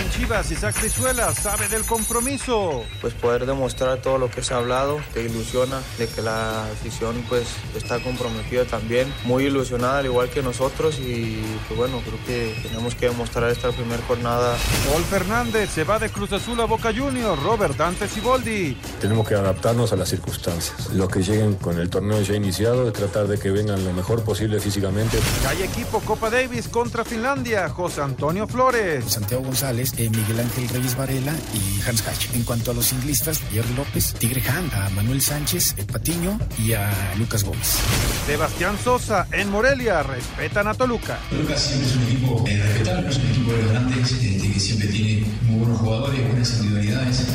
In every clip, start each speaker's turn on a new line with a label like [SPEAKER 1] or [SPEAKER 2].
[SPEAKER 1] En Chivas, Isaac Pizuela sabe del compromiso.
[SPEAKER 2] pues poder demostrar todo lo que se ha hablado, te ilusiona de que la afición pues está comprometida también, muy ilusionada al igual que nosotros y pues bueno, creo que tenemos que demostrar esta primera jornada
[SPEAKER 1] Paul Fernández se va de Cruz Azul a Boca Juniors. Robert Dante Siboldi.
[SPEAKER 3] Tenemos que adaptarnos a las circunstancias. Los que lleguen con el torneo ya iniciado, de tratar de que vengan lo mejor posible físicamente.
[SPEAKER 1] Hay equipo Copa Davis contra Finlandia. José Antonio Flores.
[SPEAKER 4] Santiago González, eh, Miguel Ángel Reyes Varela y Hans Hatch. En cuanto a los inglistas, Pierre López, Tigre Han, a Manuel Sánchez, eh, Patiño y a Lucas Gómez.
[SPEAKER 1] Sebastián Sosa en Morelia. Respetan a Toluca.
[SPEAKER 5] Toluca siempre es un equipo eh, respetable, es un equipo de grandes, este, que siempre tiene muy buenos jugadores, buenas individualidades.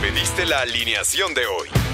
[SPEAKER 6] Pediste la alineación de hoy.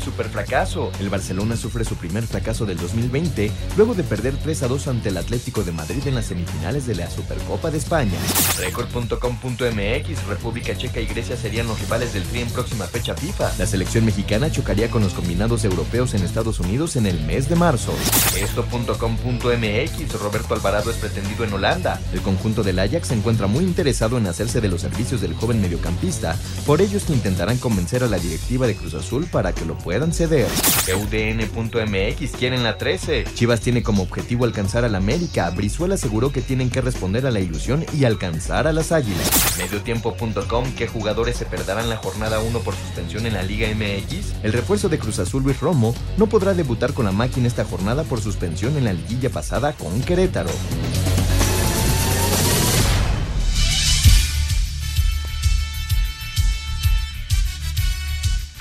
[SPEAKER 7] Super fracaso. El Barcelona sufre su primer fracaso del 2020 luego de perder 3 a 2 ante el Atlético de Madrid en las semifinales de la Supercopa de España. Record.com.mx República Checa y Grecia serían los rivales del Tri en próxima fecha FIFA. La selección mexicana chocaría con los combinados europeos en Estados Unidos en el mes de marzo. Esto.com.mx Roberto Alvarado es pretendido en Holanda. El conjunto del Ajax se encuentra muy interesado en hacerse de los servicios del joven mediocampista. Por ello es que intentarán convencer a la directiva de Cruz Azul para que lo puedan ceder. UDN.mx quieren la 13. Chivas tiene como objetivo alcanzar al América. Brizuela aseguró que tienen que responder a la ilusión y alcanzar a las Águilas. Mediotiempo.com ¿Qué jugadores se perderán la jornada 1 por suspensión en la Liga MX? El refuerzo de Cruz Azul Luis Romo no podrá debutar con la máquina esta jornada por suspensión en la liguilla pasada con Querétaro.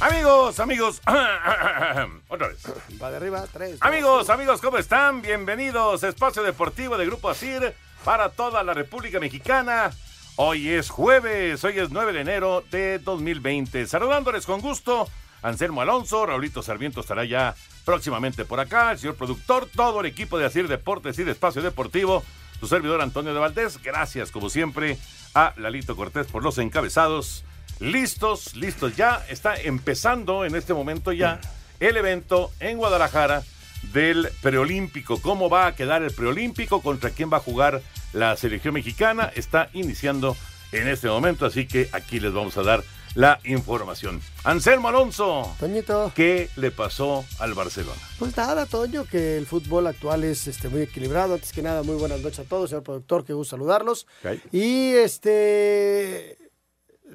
[SPEAKER 8] Amigos, amigos. Otra vez.
[SPEAKER 9] Va de arriba, tres.
[SPEAKER 8] Amigos, amigos, ¿cómo están? Bienvenidos a Espacio Deportivo de Grupo Asir para toda la República Mexicana. Hoy es jueves, hoy es 9 de enero de 2020. Saludándoles con gusto, Anselmo Alonso, Raulito Sarmiento estará ya próximamente por acá, el señor productor, todo el equipo de Asir Deportes y de Espacio Deportivo, su servidor Antonio de Valdés. Gracias, como siempre, a Lalito Cortés por los encabezados. Listos, listos. Ya está empezando en este momento ya el evento en Guadalajara del preolímpico. ¿Cómo va a quedar el preolímpico? ¿Contra quién va a jugar la selección mexicana? Está iniciando en este momento, así que aquí les vamos a dar la información. Anselmo Alonso.
[SPEAKER 9] Toñito.
[SPEAKER 8] ¿Qué le pasó al Barcelona?
[SPEAKER 9] Pues nada, Toño, que el fútbol actual es este, muy equilibrado. Antes que nada, muy buenas noches a todos, señor productor, que gusto saludarlos.
[SPEAKER 8] Okay.
[SPEAKER 9] Y este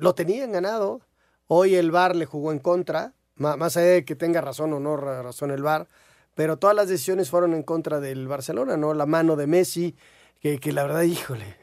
[SPEAKER 9] lo tenían ganado. Hoy el VAR le jugó en contra, más allá de que tenga razón o no razón el VAR, pero todas las decisiones fueron en contra del Barcelona, ¿no? La mano de Messi, que, que la verdad, híjole,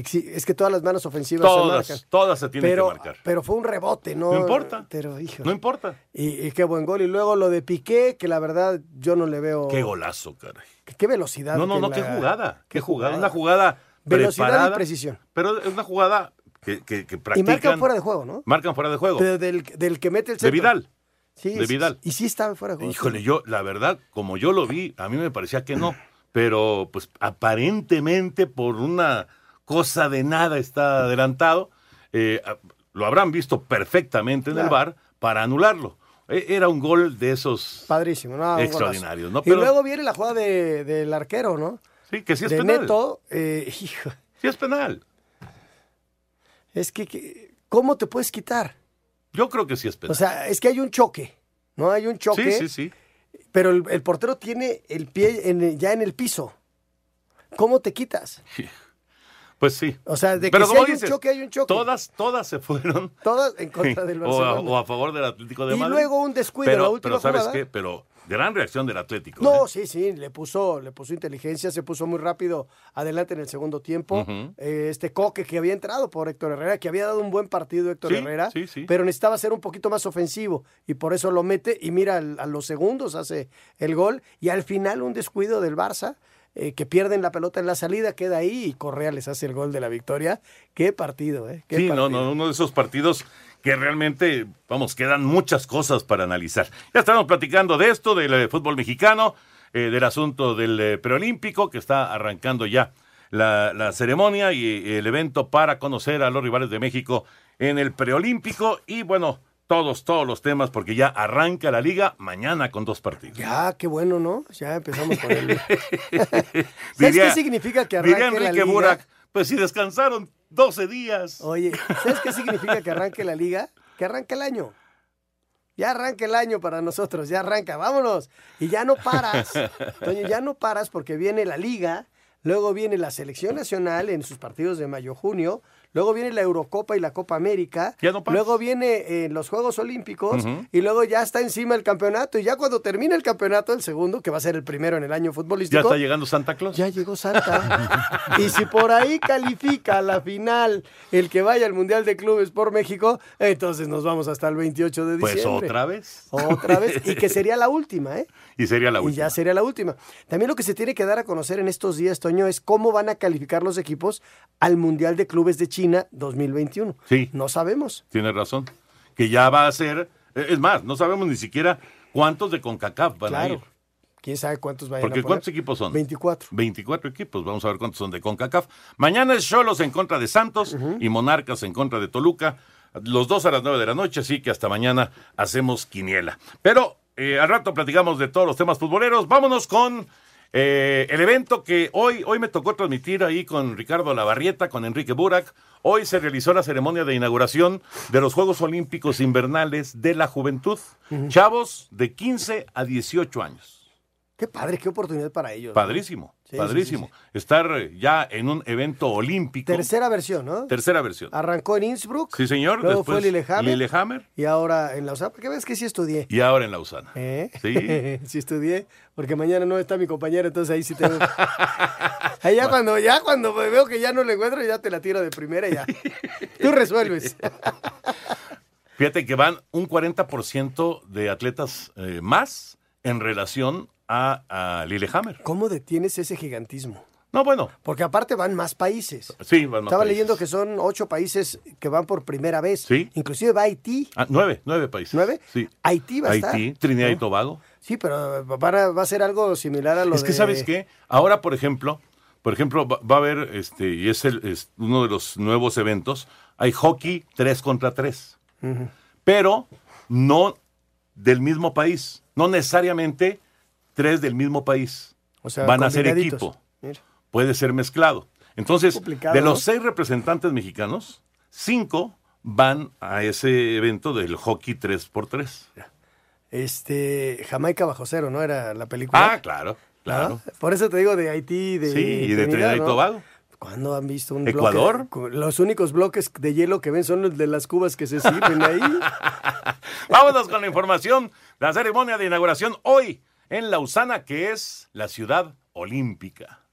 [SPEAKER 9] es que todas las manos ofensivas
[SPEAKER 8] todas,
[SPEAKER 9] se marcan.
[SPEAKER 8] Todas se tienen
[SPEAKER 9] pero,
[SPEAKER 8] que marcar.
[SPEAKER 9] Pero fue un rebote, ¿no?
[SPEAKER 8] No importa.
[SPEAKER 9] Pero, híjole.
[SPEAKER 8] No importa.
[SPEAKER 9] Y, y, qué buen gol. Y luego lo de Piqué, que la verdad yo no le veo.
[SPEAKER 8] Qué golazo, caray.
[SPEAKER 9] Qué, qué velocidad.
[SPEAKER 8] No, no, no,
[SPEAKER 9] la...
[SPEAKER 8] qué jugada. Qué jugada. Una jugada.
[SPEAKER 9] Velocidad
[SPEAKER 8] preparada,
[SPEAKER 9] y precisión.
[SPEAKER 8] Pero es una jugada que, que, que practican.
[SPEAKER 9] Y marcan fuera de juego, ¿no?
[SPEAKER 8] Marcan fuera de juego.
[SPEAKER 9] Pero del, del que mete el centro.
[SPEAKER 8] De Vidal.
[SPEAKER 9] Sí,
[SPEAKER 8] de Vidal.
[SPEAKER 9] Y sí estaba fuera de juego.
[SPEAKER 8] Híjole, yo, la verdad, como yo lo vi, a mí me parecía que no. Pero, pues, aparentemente, por una cosa de nada está adelantado. Eh, lo habrán visto perfectamente en
[SPEAKER 9] Claro.
[SPEAKER 8] el bar para anularlo. E- Era un gol de esos
[SPEAKER 9] Padrísimo, ¿no?
[SPEAKER 8] Extraordinarios. ¿no?
[SPEAKER 9] Y luego viene la jugada de- del arquero, ¿no?
[SPEAKER 8] sí, que sí es
[SPEAKER 9] de
[SPEAKER 8] penal.
[SPEAKER 9] Neto. eh, hijo,
[SPEAKER 8] Sí es penal.
[SPEAKER 9] Es que, ¿cómo te puedes quitar?
[SPEAKER 8] Yo creo que sí es penal.
[SPEAKER 9] O sea, es que hay un choque, ¿no? Hay un choque.
[SPEAKER 8] sí, sí, sí.
[SPEAKER 9] Pero el, el portero tiene el pie en ya en el piso. ¿Cómo te quitas?
[SPEAKER 8] Pues sí.
[SPEAKER 9] O sea, de que
[SPEAKER 8] Pero
[SPEAKER 9] si hay
[SPEAKER 8] dices,
[SPEAKER 9] un choque, hay un choque.
[SPEAKER 8] Todas, todas se fueron.
[SPEAKER 9] Todas en contra del
[SPEAKER 8] o, a,
[SPEAKER 9] Barcelona.
[SPEAKER 8] o a favor del Atlético de
[SPEAKER 9] Y
[SPEAKER 8] Madrid.
[SPEAKER 9] luego un descuido,
[SPEAKER 8] pero,
[SPEAKER 9] la última
[SPEAKER 8] Pero ¿sabes qué? Pero gran reacción del Atlético.
[SPEAKER 9] No,
[SPEAKER 8] ¿eh?
[SPEAKER 9] sí, sí, le puso, le puso inteligencia, se puso muy rápido adelante en el segundo tiempo. Eh, este Coque que había entrado por Héctor Herrera, que había dado un buen partido Héctor
[SPEAKER 8] Sí,
[SPEAKER 9] Herrera,
[SPEAKER 8] sí, sí.
[SPEAKER 9] pero necesitaba ser un poquito más ofensivo y por eso lo mete y mira a los segundos hace el gol y al final un descuido del Barça. eh, que pierden la pelota en la salida, queda ahí y Correa les hace el gol de la victoria. Qué partido, ¿eh? Qué
[SPEAKER 8] Sí,
[SPEAKER 9] partido.
[SPEAKER 8] no, no, uno de esos partidos que realmente, vamos, quedan muchas cosas para analizar. Ya estamos platicando de esto, del eh, fútbol mexicano, eh, del asunto del eh, preolímpico, que está arrancando ya la, la ceremonia y el evento para conocer a los rivales de México en el preolímpico. Y bueno, todos, todos los temas, porque ya arranca la liga mañana con dos partidos.
[SPEAKER 9] Ya, qué bueno, ¿no? Ya empezamos con el... ¿Sabes
[SPEAKER 8] Diría-
[SPEAKER 9] qué significa que
[SPEAKER 8] Diría
[SPEAKER 9] arranque la
[SPEAKER 8] Enrique
[SPEAKER 9] liga?
[SPEAKER 8] Burak, pues si descansaron 12 días.
[SPEAKER 9] Oye, ¿sabes qué significa que arranque la liga? Que arranque el año. Ya arranca el año para nosotros, ya arranca, vámonos. Y ya no paras, ya no paras porque viene la liga, luego viene la selección nacional en sus partidos de mayo, junio, luego viene la Eurocopa y la Copa América,
[SPEAKER 8] Ya no
[SPEAKER 9] luego viene eh, los Juegos Olímpicos y luego ya está encima el campeonato. Y ya cuando termine el campeonato, el segundo, que va a ser el primero en el año futbolístico,
[SPEAKER 8] Ya está llegando Santa Claus.
[SPEAKER 9] ya llegó Santa. y si por ahí califica a la final el que vaya al Mundial de Clubes por México, entonces nos vamos hasta el 28 de
[SPEAKER 8] Pues
[SPEAKER 9] diciembre.
[SPEAKER 8] otra vez.
[SPEAKER 9] Otra vez. Y que sería la última, ¿eh?
[SPEAKER 8] Y sería la
[SPEAKER 9] Y
[SPEAKER 8] última.
[SPEAKER 9] ya sería la última. También lo que se tiene que dar a conocer en estos días, Toño, es cómo van a calificar los equipos al Mundial de Clubes de China 2021.
[SPEAKER 8] Sí.
[SPEAKER 9] No sabemos.
[SPEAKER 8] Tienes razón. Que ya va a ser. eh, Es más, no sabemos ni siquiera cuántos de CONCACAF van a ir.
[SPEAKER 9] ¿Quién sabe cuántos vayan
[SPEAKER 8] Porque
[SPEAKER 9] a?
[SPEAKER 8] ¿cuántos equipos son?
[SPEAKER 9] 24.
[SPEAKER 8] 24 equipos. Vamos a ver cuántos son de CONCACAF. Mañana es Cholos en contra de Santos y Monarcas en contra de Toluca. Los dos a las 9 de la noche, así que hasta mañana hacemos quiniela. Pero eh, al rato platicamos de todos los temas futboleros. Vámonos con eh, el evento que hoy, hoy me tocó transmitir ahí con Ricardo Lavarrieta, con Enrique Burak. Hoy se realizó la ceremonia de inauguración de los Juegos Olímpicos Invernales de la Juventud. Chavos de 15 a 18 años.
[SPEAKER 9] Qué padre, qué oportunidad para ellos.
[SPEAKER 8] Padrísimo,
[SPEAKER 9] sí,
[SPEAKER 8] padrísimo.
[SPEAKER 9] sí,
[SPEAKER 8] Estar eh, ya en un evento olímpico.
[SPEAKER 9] Tercera versión, ¿no?
[SPEAKER 8] Tercera versión.
[SPEAKER 9] Arrancó en Innsbruck.
[SPEAKER 8] Sí, señor.
[SPEAKER 9] Luego
[SPEAKER 8] Después
[SPEAKER 9] fue Lillehammer.
[SPEAKER 8] Lillehammer
[SPEAKER 9] Y ahora en Lausana, porque ves que sí estudié.
[SPEAKER 8] y ahora en Lausana.
[SPEAKER 9] ¿Eh?
[SPEAKER 8] Sí.
[SPEAKER 9] sí estudié, porque mañana no está mi compañero, entonces ahí sí tengo. Ahí ya cuando, ya cuando veo que ya no le encuentro, ya te la tiro de primera y ya. Tú resuelves.
[SPEAKER 8] Fíjate que van un 40% de atletas eh, más en relación a, a Lillehammer.
[SPEAKER 9] ¿Cómo detienes ese gigantismo?
[SPEAKER 8] No, bueno,
[SPEAKER 9] Porque aparte van más países.
[SPEAKER 8] sí, van más
[SPEAKER 9] Estaba
[SPEAKER 8] países.
[SPEAKER 9] leyendo que son ocho países que van por primera vez.
[SPEAKER 8] Sí.
[SPEAKER 9] Inclusive va Haití.
[SPEAKER 8] Ah, nueve, nueve países.
[SPEAKER 9] ¿Nueve?
[SPEAKER 8] Sí.
[SPEAKER 9] Haití va a estar.
[SPEAKER 8] Haití, Trinidad y. Tobago.
[SPEAKER 9] Sí, pero a- va a ser algo similar a lo
[SPEAKER 8] Es que, ¿sabes qué? Ahora, por ejemplo, por ejemplo, va, va a haber, este, y es, el, es uno de los nuevos eventos, hay hockey 3 contra 3.
[SPEAKER 9] Ujú.
[SPEAKER 8] pero no del mismo país. No necesariamente tres del mismo país.
[SPEAKER 9] O sea,
[SPEAKER 8] Van a ser equipo.
[SPEAKER 9] Mira.
[SPEAKER 8] Puede ser mezclado. Entonces, de los seis representantes mexicanos, cinco van a ese evento del hockey 3x3.
[SPEAKER 9] Este, Jamaica bajo cero, ¿no? Era la película.
[SPEAKER 8] Ah, claro,
[SPEAKER 9] ¿no?
[SPEAKER 8] claro.
[SPEAKER 9] Por eso te digo de Haití, de
[SPEAKER 8] Sí, y de Trinidad y. Tobago.
[SPEAKER 9] ¿Cuándo han visto un
[SPEAKER 8] ¿Ecuador?
[SPEAKER 9] bloque? Los únicos bloques de hielo que ven son los de las cubas que se sirven ahí.
[SPEAKER 8] Vámonos con la información. La ceremonia de inauguración hoy en Lausana, que es la ciudad olímpica.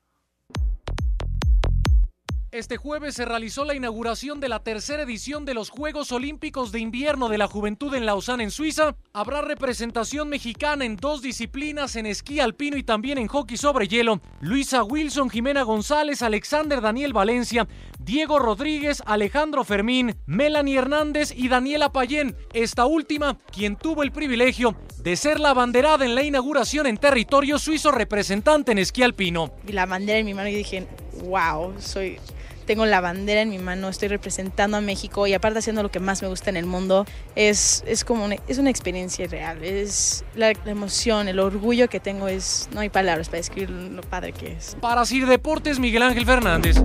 [SPEAKER 10] Este jueves se realizó la inauguración de la tercera edición de los Juegos Olímpicos de Invierno de la Juventud en Lausana, en Suiza. Habrá representación mexicana en dos disciplinas, en esquí alpino y también en hockey sobre hielo. Luisa Wilson, Jimena González, Alexander Daniel Valencia, Diego Rodríguez, Alejandro Fermín, Melanie Hernández y Daniela Payén. Esta última, quien tuvo el privilegio de ser la abanderada en la inauguración en territorio suizo representante en esquí alpino.
[SPEAKER 11] Vi la bandera en mi mano y dije, wow, soy, tengo la bandera en mi mano, estoy representando a México y aparte haciendo lo que más me gusta en el mundo. Es, es como una, es una experiencia real, es la, la emoción, el orgullo que tengo, es no hay palabras para describir lo padre que es.
[SPEAKER 10] Para Sir Deportes, Miguel Ángel Fernández.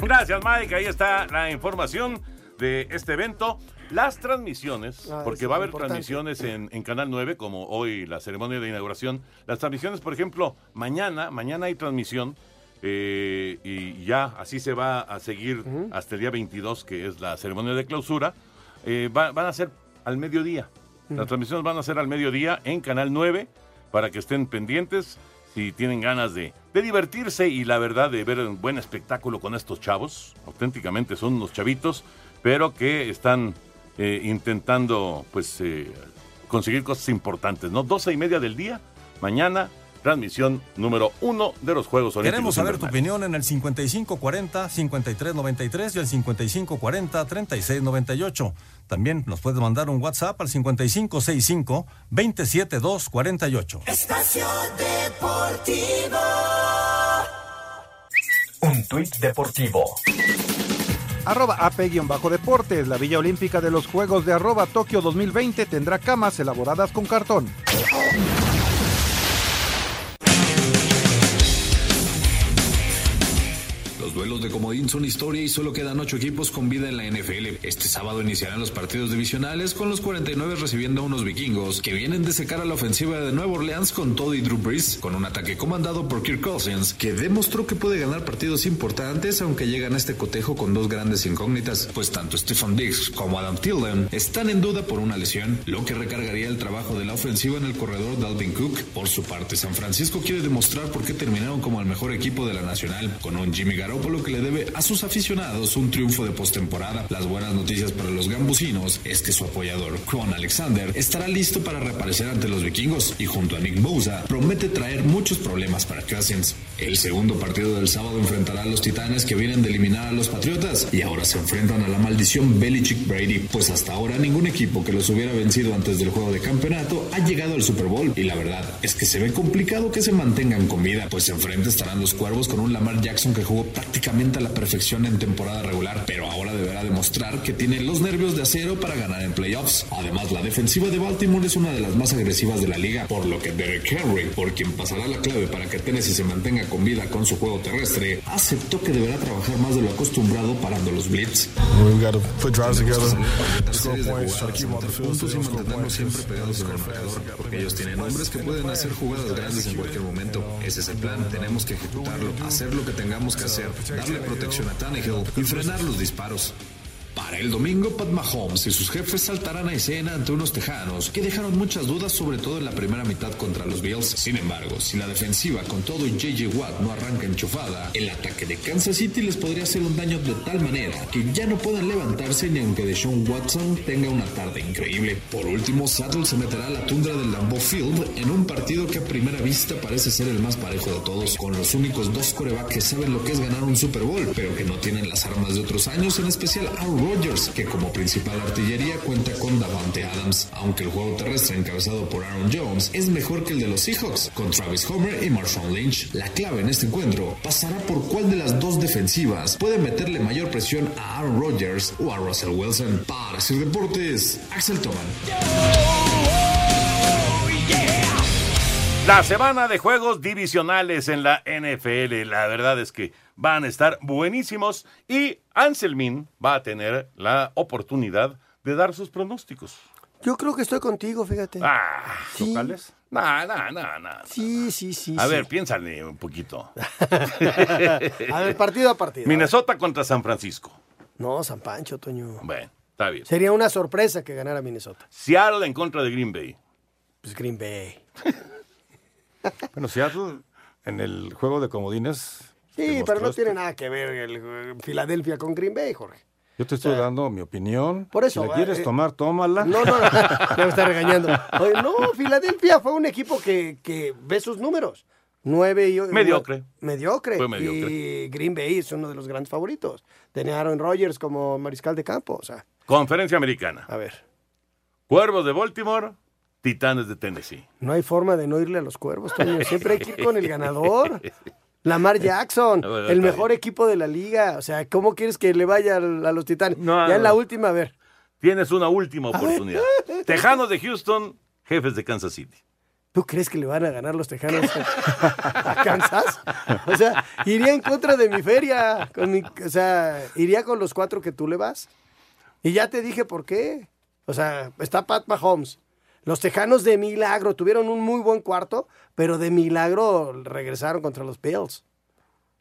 [SPEAKER 8] Gracias, Mike. Ahí está la información de este evento. Las transmisiones,
[SPEAKER 9] Ah,
[SPEAKER 8] porque va a haber
[SPEAKER 9] importante.
[SPEAKER 8] transmisiones en, en Canal 9, como hoy la ceremonia de inauguración. Las transmisiones, por ejemplo, mañana, mañana hay transmisión eh, y ya así se va a seguir hasta el día 22, que es la ceremonia de clausura. Eh, va- van a ser al mediodía. Las transmisiones van a ser al mediodía en Canal 9 para que estén pendientes si tienen ganas de, de divertirse y la verdad de ver un buen espectáculo con estos chavos. Auténticamente son unos chavitos, pero que están eh, intentando pues conseguir cosas importantes, ¿no? 12 y media del día, mañana, transmisión número uno de los Juegos Olímpicos.
[SPEAKER 12] Queremos saber tu opinión en el 5540-5393 y el 5540-3698. También nos puedes mandar un WhatsApp al 5565-27248.
[SPEAKER 13] Espacio Deportivo.
[SPEAKER 14] Un tuit deportivo.
[SPEAKER 1] Arroba AP-Deportes. La Villa Olímpica de los Juegos de arroba Tokio 2020 tendrá camas elaboradas con cartón.
[SPEAKER 15] Duelos de comodín son historia y solo quedan ocho equipos con vida en la NFL. Este sábado iniciarán los partidos divisionales con los 49 recibiendo a unos vikingos que vienen de secar a la ofensiva de Nueva Orleans con Todd y Drew Brees, con un ataque comandado por Kirk Cousins, que demostró que puede ganar partidos importantes aunque llegan a este cotejo con dos grandes incógnitas, pues tanto Stephen Diggs como Adam Thielen están en duda por una lesión, lo que recargaría el trabajo de la ofensiva en el corredor Dalvin Cook. Por su parte, San Francisco quiere demostrar por qué terminaron como el mejor equipo de la nacional, con un Jimmy Garoppolo que le debe a sus aficionados un triunfo de postemporada. Las buenas noticias para los gambusinos es que su apoyador, Quan Alexander, estará listo para reaparecer ante los vikingos y junto a Nick Bosa promete traer muchos problemas para Cousins. El segundo partido del sábado enfrentará a los titanes que vienen de eliminar a los patriotas y ahora se enfrentan a la maldición Belichick Brady, pues hasta ahora ningún equipo que los hubiera vencido antes del juego de campeonato ha llegado al Super Bowl y la verdad es que se ve complicado que se mantengan con vida, pues enfrente estarán los cuervos con un Lamar Jackson que jugó prácticamente a la perfección en temporada regular, pero ahora deberá demostrar que tiene los nervios de acero para ganar en playoffs. Además, la defensiva de Baltimore es una de las más agresivas de la liga, por lo que Derek Henry, por quien pasará la clave para que Tennessee se mantenga con vida con su juego terrestre, aceptó que deberá trabajar más de lo acostumbrado parando los blitz. Y mantenernos siempre pegados en el marcador, porque ellos tienen hombres que pueden hacer jugadas grandes en cualquier momento. Ese es el plan, tenemos que ejecutarlo, hacer lo que tengamos que hacer, darle protección a Tannehill y frenar los disparos. El domingo, Pat Mahomes y sus jefes saltarán a escena ante unos tejanos que dejaron muchas dudas, sobre todo en la primera mitad contra los Bills. Sin embargo, si la defensiva con todo y JJ Watt no arranca enchufada, el ataque de Kansas City les podría hacer un daño de tal manera que ya no puedan levantarse ni aunque Deshaun Watson tenga una tarde increíble. Por último, Seattle se meterá a la tundra del Lambeau Field en un partido que a primera vista parece ser el más parejo de todos, con los únicos dos corebacks que saben lo que es ganar un Super Bowl, pero que no tienen las armas de otros años, en especial Aaron Que como principal artillería cuenta con Davante Adams, aunque el juego terrestre encabezado por Aaron Jones es mejor que el de los Seahawks, con Travis Homer y Marshawn Lynch. La clave en este encuentro pasará por cuál de las dos defensivas puede meterle mayor presión a Aaron Rodgers o a Russell Wilson. Para hacer deportes, Axel Toman.
[SPEAKER 8] La semana de juegos divisionales en la NFL, la verdad es que van a estar buenísimos y Anselmin va a tener la oportunidad de dar sus pronósticos.
[SPEAKER 9] Yo creo que estoy contigo, fíjate.
[SPEAKER 8] Ah,
[SPEAKER 9] Sí.
[SPEAKER 8] ¿locales? No, no, no, no.
[SPEAKER 9] Sí, sí, sí.
[SPEAKER 8] A
[SPEAKER 9] sí.
[SPEAKER 8] ver, piénsale un poquito.
[SPEAKER 9] A ver, partido a partido.
[SPEAKER 8] Minnesota contra San Francisco.
[SPEAKER 9] No, San Pancho, Toño.
[SPEAKER 8] Bueno, está bien.
[SPEAKER 9] Sería una sorpresa que ganara Minnesota.
[SPEAKER 8] Seattle en contra de Green Bay.
[SPEAKER 9] Pues Green Bay.
[SPEAKER 16] Bueno, Seattle en el juego de comodines.
[SPEAKER 9] Sí, pero no
[SPEAKER 16] esto.
[SPEAKER 9] tiene nada que ver el, Filadelfia con Green Bay, Jorge.
[SPEAKER 16] Yo te estoy dando mi opinión.
[SPEAKER 9] Por eso,
[SPEAKER 16] Si la quieres
[SPEAKER 9] eh,
[SPEAKER 16] tomar, tómala.
[SPEAKER 9] No, no, no. Ya me está regañando. Oye, no, Filadelfia fue un equipo que, que ve sus números. Nueve y...
[SPEAKER 8] Mediocre.
[SPEAKER 9] Mediocre.
[SPEAKER 8] Fue mediocre.
[SPEAKER 9] Y Green Bay es uno de los grandes favoritos. Tenía a Aaron Rodgers como mariscal de campo. O sea,
[SPEAKER 8] Conferencia Americana.
[SPEAKER 9] a ver.
[SPEAKER 8] Cuervos de Baltimore, Titanes de Tennessee.
[SPEAKER 9] No hay forma de no irle a los cuervos, Toño. Siempre hay que ir con el ganador. Lamar Jackson, el mejor equipo de la liga. O sea, ¿cómo quieres que le vaya a los titanes?
[SPEAKER 8] No,
[SPEAKER 9] ya en la última, a ver.
[SPEAKER 8] Tienes una última oportunidad. Tejanos de Houston, jefes de Kansas City.
[SPEAKER 9] ¿Tú crees que le van a ganar los tejanos a Kansas? O sea, iría en contra de mi feria. con mi- o sea, iría con los cuatro que tú le vas. Y ya te dije por qué. O sea, está Pat Mahomes. Los Tejanos de milagro tuvieron un muy buen cuarto, pero de milagro regresaron contra los Bills.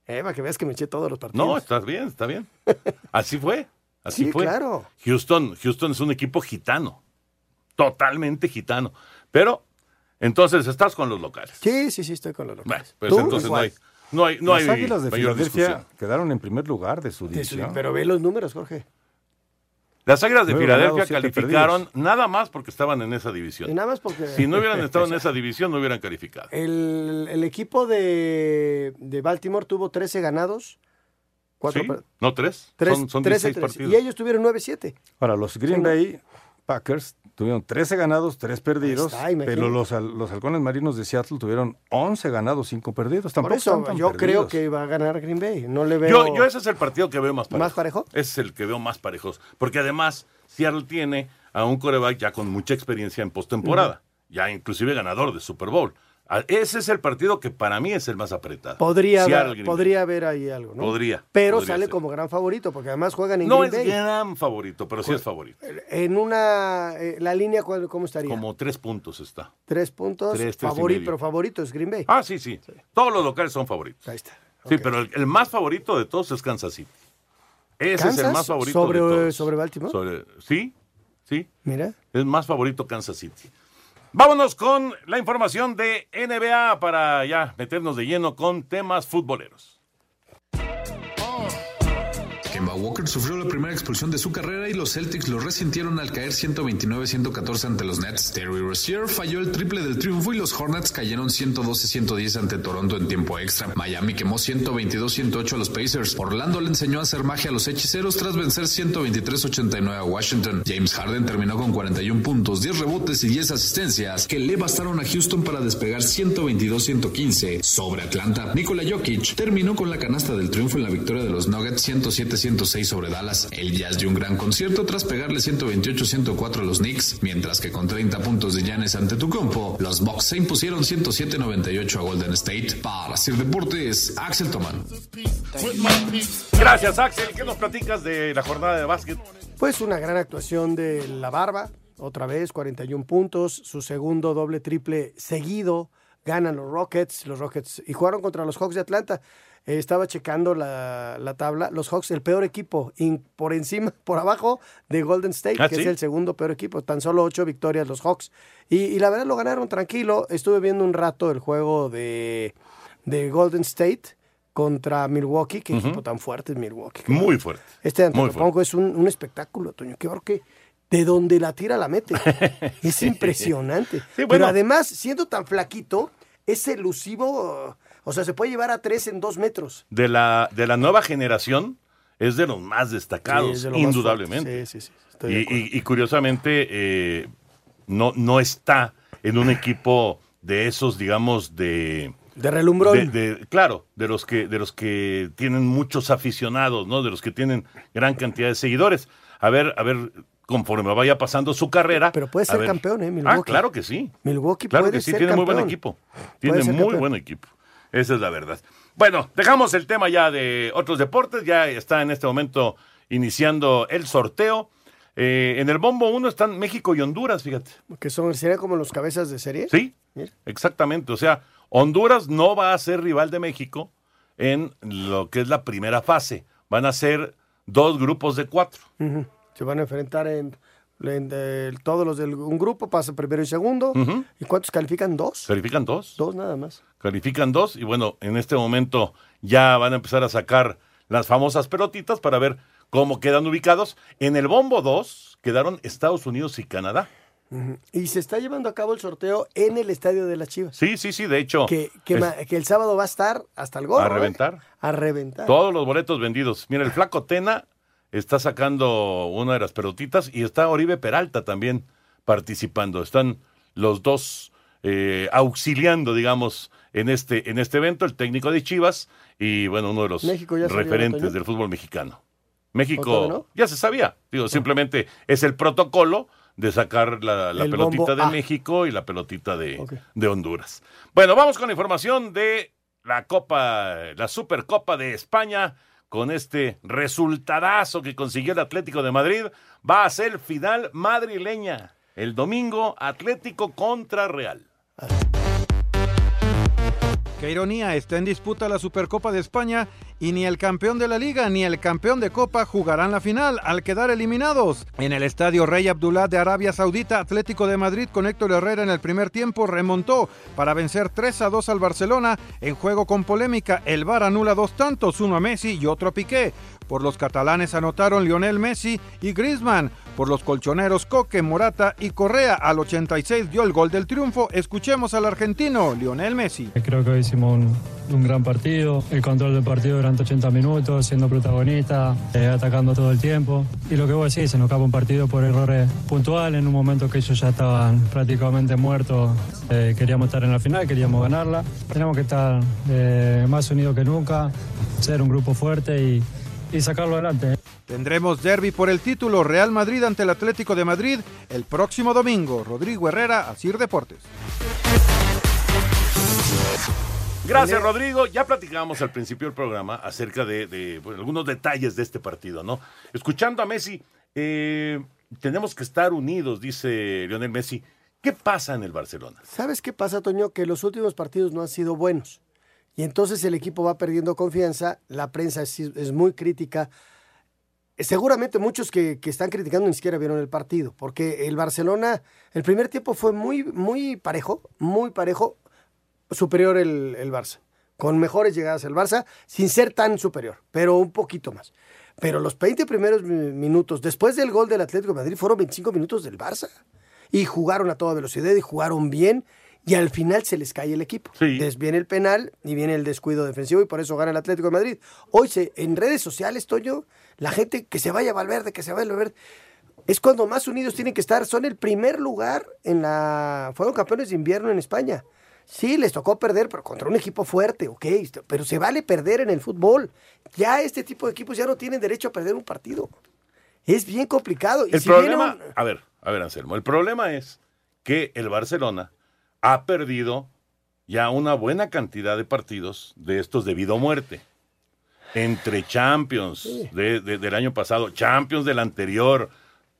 [SPEAKER 9] Eh, para que veas que me eché todos los partidos.
[SPEAKER 8] No, estás bien, está bien. Así fue. Así
[SPEAKER 9] Sí,
[SPEAKER 8] fue.
[SPEAKER 9] claro.
[SPEAKER 8] Houston, Houston es un equipo gitano. Totalmente gitano. Pero, entonces estás con los locales.
[SPEAKER 9] Sí, sí, sí, estoy con los locales.
[SPEAKER 8] Pues
[SPEAKER 9] ¿Tú?
[SPEAKER 8] entonces no hay, no hay, no
[SPEAKER 16] Las
[SPEAKER 8] hay
[SPEAKER 16] Águilas de
[SPEAKER 8] mayor
[SPEAKER 16] Filadelfia
[SPEAKER 8] discusión.
[SPEAKER 16] quedaron en primer lugar de su división.
[SPEAKER 9] pero ve los números, Jorge.
[SPEAKER 8] Las Águilas de
[SPEAKER 16] Nueve
[SPEAKER 8] Filadelfia
[SPEAKER 16] ganados, siete
[SPEAKER 8] calificaron
[SPEAKER 16] perdidos.
[SPEAKER 8] nada más porque estaban en esa división.
[SPEAKER 9] Y nada más porque...
[SPEAKER 8] Si no hubieran estado en esa división, no hubieran calificado.
[SPEAKER 9] El, el equipo de, de Baltimore tuvo 13 ganados. Cuatro
[SPEAKER 8] ¿Sí?
[SPEAKER 9] per-
[SPEAKER 8] ¿No tres?
[SPEAKER 9] tres-
[SPEAKER 8] son son
[SPEAKER 9] 13,
[SPEAKER 8] 16
[SPEAKER 9] 13.
[SPEAKER 8] partidos.
[SPEAKER 9] Y ellos tuvieron 9-7.
[SPEAKER 16] Ahora, los Green
[SPEAKER 9] Sí, ¿no?
[SPEAKER 16] Bay Packers tuvieron 13 ganados, 3 perdidos,
[SPEAKER 9] está,
[SPEAKER 16] pero los, los halcones marinos de Seattle tuvieron 11 ganados, 5 perdidos. Tampoco
[SPEAKER 9] Por eso yo creo que va a ganar Green Bay. No le veo...
[SPEAKER 8] Yo, yo ese es el partido que veo más parejo.
[SPEAKER 9] ¿Más parejo?
[SPEAKER 8] Ese es el que veo más parejos. Porque además, Seattle tiene a un coreback ya con mucha experiencia en postemporada. Ya inclusive ganador de Super Bowl. A- Ese es el partido que para mí es el más apretado.
[SPEAKER 9] Podría, haber, podría haber ahí algo, ¿no?
[SPEAKER 8] Podría,
[SPEAKER 9] Pero
[SPEAKER 8] podría
[SPEAKER 9] sale
[SPEAKER 8] ser.
[SPEAKER 9] como gran favorito, porque además juegan en
[SPEAKER 8] No
[SPEAKER 9] Green
[SPEAKER 8] es gran favorito, pero sí es favorito.
[SPEAKER 9] En una... eh, la línea, ¿cuál- ¿cómo estaría?
[SPEAKER 8] Como tres puntos está.
[SPEAKER 9] Tres puntos.
[SPEAKER 8] Tres, tres y
[SPEAKER 9] favorito, pero favorito es Green Bay.
[SPEAKER 8] Ah, sí, sí. Todos los locales son favoritos.
[SPEAKER 9] Ahí está.
[SPEAKER 8] Sí, pero el, el más favorito de todos es Kansas City. Ese es el más favorito
[SPEAKER 9] ¿Sobre-
[SPEAKER 8] de todos.
[SPEAKER 9] sobre Baltimore?
[SPEAKER 8] Sobre- sí, sí.
[SPEAKER 9] Mira.
[SPEAKER 8] Es más favorito Kansas City. Vámonos con la información de NBA para ya meternos de lleno con temas futboleros.
[SPEAKER 15] Walker sufrió la primera expulsión de su carrera y los Celtics lo resintieron al caer 129-114 ante los Nets. Terry Rozier falló el triple del triunfo y los Hornets cayeron 112-110 ante Toronto en tiempo extra. Miami quemó 122-108 a los Pacers. Orlando le enseñó a hacer magia a los hechiceros tras vencer 123-89 a Washington. James Harden terminó con 41 puntos, 10 rebotes y 10 asistencias que le bastaron a Houston para despegar 122-115 sobre Atlanta. Nikola Jokic terminó con la canasta del triunfo en la victoria de los Nuggets 107-106 sobre Dallas. El Jazz dio un gran concierto tras pegarle 128-104 a los Knicks, mientras que con 30 puntos de Giannis ante Tucumpo, los Bucks se impusieron 107-98 a Golden State. Para Sir Deportes, Axel Toman.
[SPEAKER 8] Gracias, Axel. ¿Qué nos platicas de la jornada de básquet?
[SPEAKER 9] Pues una gran actuación de la Barba, otra vez 41 puntos, su segundo doble triple seguido, ganan los Rockets, los Rockets y jugaron contra los Hawks de Atlanta. Eh, estaba checando la, la tabla, los Hawks el peor equipo, in- por encima, por abajo de Golden State,
[SPEAKER 8] ¿Ah,
[SPEAKER 9] que
[SPEAKER 8] sí?
[SPEAKER 9] es el segundo peor equipo, tan solo ocho victorias los Hawks. Y, y la verdad lo ganaron tranquilo, estuve viendo un rato el juego de, de Golden State contra Milwaukee, qué
[SPEAKER 8] Ujú.
[SPEAKER 9] equipo tan fuerte es Milwaukee.
[SPEAKER 8] Muy fuerte.
[SPEAKER 9] Este Antetokounmpo es un, un espectáculo, Toño. Que que de donde la tira la mete. Es impresionante.
[SPEAKER 8] Sí, bueno.
[SPEAKER 9] Pero además, siendo tan flaquito, es elusivo. O sea, se puede llevar a tres en dos metros.
[SPEAKER 8] De la, de la nueva generación es de los más destacados,
[SPEAKER 9] de más
[SPEAKER 8] indudablemente.
[SPEAKER 9] fuerte. Sí, sí, estoy
[SPEAKER 8] Y, y- y curiosamente, eh, no, no está en un equipo de esos, digamos, de...
[SPEAKER 9] De relumbrón.
[SPEAKER 8] de- de- claro, de los que de los que tienen muchos aficionados, ¿no? De los que tienen gran cantidad de seguidores. A ver, a ver, conforme vaya pasando su carrera.
[SPEAKER 9] Pero puede ser campeón, ¿eh?
[SPEAKER 8] Ah,
[SPEAKER 9] Milwaukee.
[SPEAKER 8] claro que sí.
[SPEAKER 9] Milwaukee
[SPEAKER 8] Claro
[SPEAKER 9] puede
[SPEAKER 8] que sí,
[SPEAKER 9] ser
[SPEAKER 8] tiene muy buen equipo. Tiene muy
[SPEAKER 9] campeón.
[SPEAKER 8] buen equipo. Esa es la verdad. Bueno, dejamos el tema ya de otros deportes. Ya está en este momento iniciando el sorteo. Eh, en el bombo 1 están México y Honduras, fíjate.
[SPEAKER 9] Que son, serían como los cabezas de serie.
[SPEAKER 8] Sí,
[SPEAKER 9] Mira.
[SPEAKER 8] exactamente. O sea, Honduras no va a ser rival de México en lo que es la primera fase. Van a ser dos grupos de cuatro.
[SPEAKER 9] Se van a enfrentar en, todos los de un grupo, pasa primero y segundo. ¿Y cuántos califican? ¿Dos?
[SPEAKER 8] Califican dos.
[SPEAKER 9] Dos nada más.
[SPEAKER 8] Califican dos y bueno, en este momento ya van a empezar a sacar las famosas pelotitas para ver cómo quedan ubicados. En el bombo 2 quedaron Estados Unidos y Canadá.
[SPEAKER 9] Y se está llevando a cabo el sorteo en el estadio de las Chivas.
[SPEAKER 8] Sí, sí, sí, de hecho.
[SPEAKER 9] Que, que
[SPEAKER 8] es
[SPEAKER 9] ma- que el sábado va a estar hasta el gorro.
[SPEAKER 8] a
[SPEAKER 9] ¿eh?
[SPEAKER 8] reventar.
[SPEAKER 9] A reventar.
[SPEAKER 8] Todos los boletos vendidos. Mira, el flaco Tena está sacando una de las pelotitas y está Oribe Peralta también participando. Están los dos eh, auxiliando, digamos, en este, en este evento, el técnico de Chivas y, bueno, uno de los referentes del fútbol mexicano.
[SPEAKER 9] ¿O
[SPEAKER 8] México
[SPEAKER 9] no?
[SPEAKER 8] ya se sabía. Digo, simplemente es el protocolo de sacar la, la
[SPEAKER 9] El
[SPEAKER 8] pelotita de
[SPEAKER 9] A.
[SPEAKER 8] México y la pelotita de, de Honduras. Bueno, vamos con la información de la Copa, la Supercopa de España, con este resultadazo que consiguió el Atlético de Madrid, va a ser final madrileña. El domingo, Atlético contra Real.
[SPEAKER 1] Qué ironía, está en disputa la Supercopa de España y ni el campeón de la liga ni el campeón de Copa jugarán la final al quedar eliminados. En el estadio Rey Abdullah de Arabia Saudita, Atlético de Madrid con Héctor Herrera en el primer tiempo remontó para vencer 3 a 2 al Barcelona en juego con polémica. El VAR anula dos tantos, uno a Messi y otro a Piqué. Por los catalanes anotaron Lionel Messi y Griezmann. Por los colchoneros Coque, Morata y Correa al 86 dio el gol del triunfo. Escuchemos al argentino Lionel Messi.
[SPEAKER 17] Creo que hicimos un, un gran partido, el control del partido durante 80 minutos, siendo protagonista, eh, atacando todo el tiempo. Y lo que vos decís, se nos acaba un partido por errores puntuales, en un momento que ellos ya estaban prácticamente muertos. Eh, queríamos estar en la final, queríamos ganarla. Tenemos que estar eh, más unidos que nunca, ser un grupo fuerte y, y sacarlo adelante.
[SPEAKER 1] Tendremos derby por el título Real Madrid ante el Atlético de Madrid el próximo domingo. Rodrigo Herrera, Asir Deportes.
[SPEAKER 8] Gracias, Rodrigo. Ya platicábamos al principio del programa acerca de, de, bueno, algunos detalles de este partido, ¿no? Escuchando a Messi, eh, tenemos que estar unidos, dice Lionel Messi. ¿Qué pasa en el Barcelona?
[SPEAKER 9] ¿Sabes qué pasa, Toño? Que los últimos partidos no han sido buenos. Y entonces el equipo va perdiendo confianza, la prensa es, es muy crítica. Seguramente muchos que, que, están criticando ni siquiera vieron el partido, porque el Barcelona, el primer tiempo fue muy, muy parejo, muy parejo, superior el, el Barça, con mejores llegadas el Barça, sin ser tan superior, pero un poquito más. Pero los 20 primeros minutos, después del gol del Atlético de Madrid, fueron 25 minutos del Barça. Y jugaron a toda velocidad y jugaron bien. Y al final se les cae el equipo.
[SPEAKER 8] Sí.
[SPEAKER 9] Viene el penal y viene el descuido defensivo y por eso gana el Atlético de Madrid. Hoy se, en redes sociales, Toño, la gente que se vaya a Valverde, que se vaya a Valverde, es cuando más unidos tienen que estar. Son el primer lugar en la... Fueron campeones de invierno en España. Sí, les tocó perder, pero contra un equipo fuerte, ok, pero se vale perder en el fútbol. Ya este tipo de equipos ya no tienen derecho a perder un partido. Es bien complicado. Y
[SPEAKER 8] el
[SPEAKER 9] si
[SPEAKER 8] problema,
[SPEAKER 9] un...
[SPEAKER 8] a ver, a ver, Anselmo, el problema es que el Barcelona ha perdido ya una buena cantidad de partidos de estos debido a muerte. Entre Champions sí. de, de, del año pasado, Champions del anterior.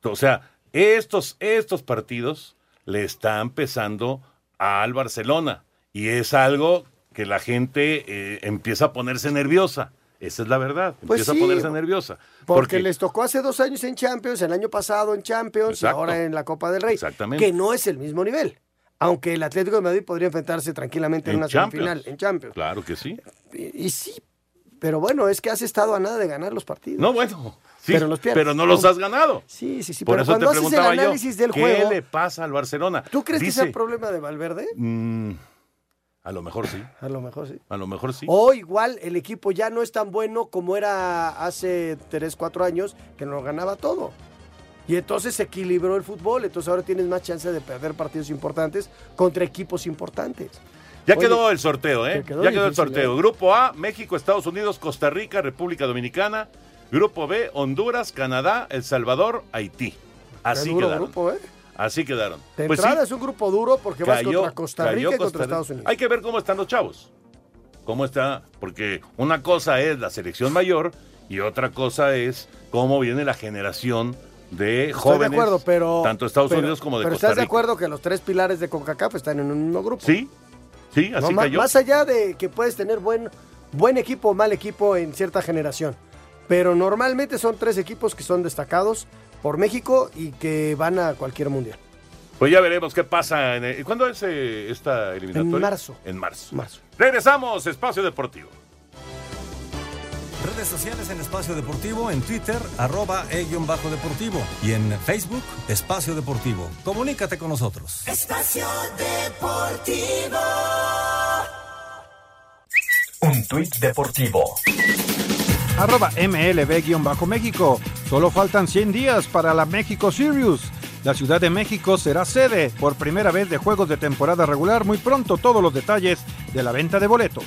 [SPEAKER 8] O sea, estos, estos partidos le están pesando al Barcelona. Y es algo que la gente eh, empieza a ponerse nerviosa. Esa es la verdad.
[SPEAKER 9] Pues
[SPEAKER 8] empieza
[SPEAKER 9] sí,
[SPEAKER 8] a ponerse nerviosa.
[SPEAKER 9] Porque,
[SPEAKER 8] Porque,
[SPEAKER 9] les tocó hace dos años en Champions, el año pasado en Champions
[SPEAKER 8] Exacto.
[SPEAKER 9] y ahora en la Copa del Rey.
[SPEAKER 8] Exactamente.
[SPEAKER 9] Que no es el mismo nivel. Aunque el Atlético de Madrid podría enfrentarse tranquilamente en,
[SPEAKER 8] En
[SPEAKER 9] una semifinal en Champions.
[SPEAKER 8] Claro que sí.
[SPEAKER 9] Y, y sí, pero bueno, es que has estado a nada de ganar los partidos.
[SPEAKER 8] No, bueno. Sí,
[SPEAKER 9] Pero los pierdes.
[SPEAKER 8] pero no los has ganado.
[SPEAKER 9] Sí, sí, sí.
[SPEAKER 8] Por
[SPEAKER 9] pero
[SPEAKER 8] eso
[SPEAKER 9] cuando
[SPEAKER 8] te
[SPEAKER 9] haces el
[SPEAKER 8] yo,
[SPEAKER 9] del
[SPEAKER 8] ¿qué
[SPEAKER 9] juego,
[SPEAKER 8] le pasa al Barcelona?
[SPEAKER 9] ¿tú crees que sea problema de Valverde?
[SPEAKER 8] mm, a lo mejor sí.
[SPEAKER 9] A lo mejor sí.
[SPEAKER 8] A lo mejor sí.
[SPEAKER 9] O igual el equipo ya no es tan bueno como era hace 3, 4 años, que no ganaba todo. Y entonces se equilibró el fútbol, entonces ahora tienes más chance de perder partidos importantes contra equipos importantes.
[SPEAKER 8] Ya
[SPEAKER 9] Oye,
[SPEAKER 8] quedó el sorteo, ¿eh?
[SPEAKER 9] que quedó
[SPEAKER 8] ya quedó el sorteo.
[SPEAKER 9] ¿eh?
[SPEAKER 8] Grupo A, México, Estados Unidos, Costa Rica, República Dominicana. Grupo B, Honduras, Canadá, El Salvador, Haití. Así
[SPEAKER 9] duro
[SPEAKER 8] quedaron.
[SPEAKER 9] grupo, ¿eh?
[SPEAKER 8] Así quedaron.
[SPEAKER 9] De
[SPEAKER 8] Pues
[SPEAKER 9] entrada
[SPEAKER 8] sí,
[SPEAKER 9] es un grupo duro porque vas contra Costa Rica y contra
[SPEAKER 8] Rica.
[SPEAKER 9] Estados Unidos.
[SPEAKER 8] Hay que ver cómo están los chavos. Cómo está, porque una cosa es la selección mayor y otra cosa es cómo viene la generación de
[SPEAKER 9] Estoy
[SPEAKER 8] jóvenes,
[SPEAKER 9] de acuerdo, pero.
[SPEAKER 8] tanto Estados
[SPEAKER 9] pero-
[SPEAKER 8] Unidos como de
[SPEAKER 9] Pero
[SPEAKER 8] Costa
[SPEAKER 9] estás de
[SPEAKER 8] Rica.
[SPEAKER 9] acuerdo que los tres pilares de CONCACAF están en un mismo grupo.
[SPEAKER 8] Sí, sí, así cayó.
[SPEAKER 9] Más allá de que puedes tener buen, buen equipo o mal equipo en cierta generación. Pero normalmente son tres equipos que son destacados por México y que van a cualquier mundial.
[SPEAKER 8] Pues ya veremos qué pasa. En el- ¿Cuándo es eh, esta eliminatoria?
[SPEAKER 9] En marzo.
[SPEAKER 8] En marzo.
[SPEAKER 9] Marzo.
[SPEAKER 8] Regresamos, Espacio Deportivo.
[SPEAKER 12] Redes sociales en Espacio Deportivo, en Twitter, arroba e-bajo deportivo. Y en Facebook, Espacio Deportivo. Comunícate con nosotros.
[SPEAKER 13] Espacio Deportivo.
[SPEAKER 14] Un tuit deportivo.
[SPEAKER 1] Arroba MLB-México. Solo faltan 100 días para la México Sirius. La Ciudad de México será sede por primera vez de juegos de temporada regular. Muy pronto todos los detalles de la venta de boletos.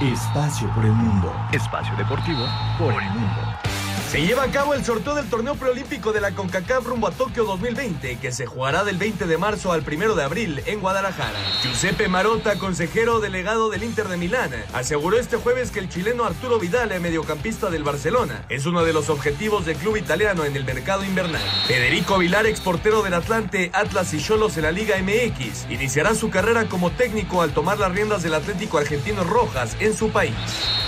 [SPEAKER 14] Espacio por el mundo. Espacio deportivo por el mundo.
[SPEAKER 18] Se lleva a cabo el sorteo del torneo preolímpico de la CONCACAF rumbo a Tokio 2020, que se jugará del 20 de marzo al 1 de abril en Guadalajara. Giuseppe Marotta, consejero delegado del Inter de Milán, aseguró este jueves que el chileno Arturo Vidal, mediocampista del Barcelona, es uno de los objetivos del club italiano en el mercado invernal. Federico Vilar, exportero del Atlante, Atlas y Cholos en la Liga MX, iniciará su carrera como técnico al tomar las riendas del Atlético Argentino Rojas en su país.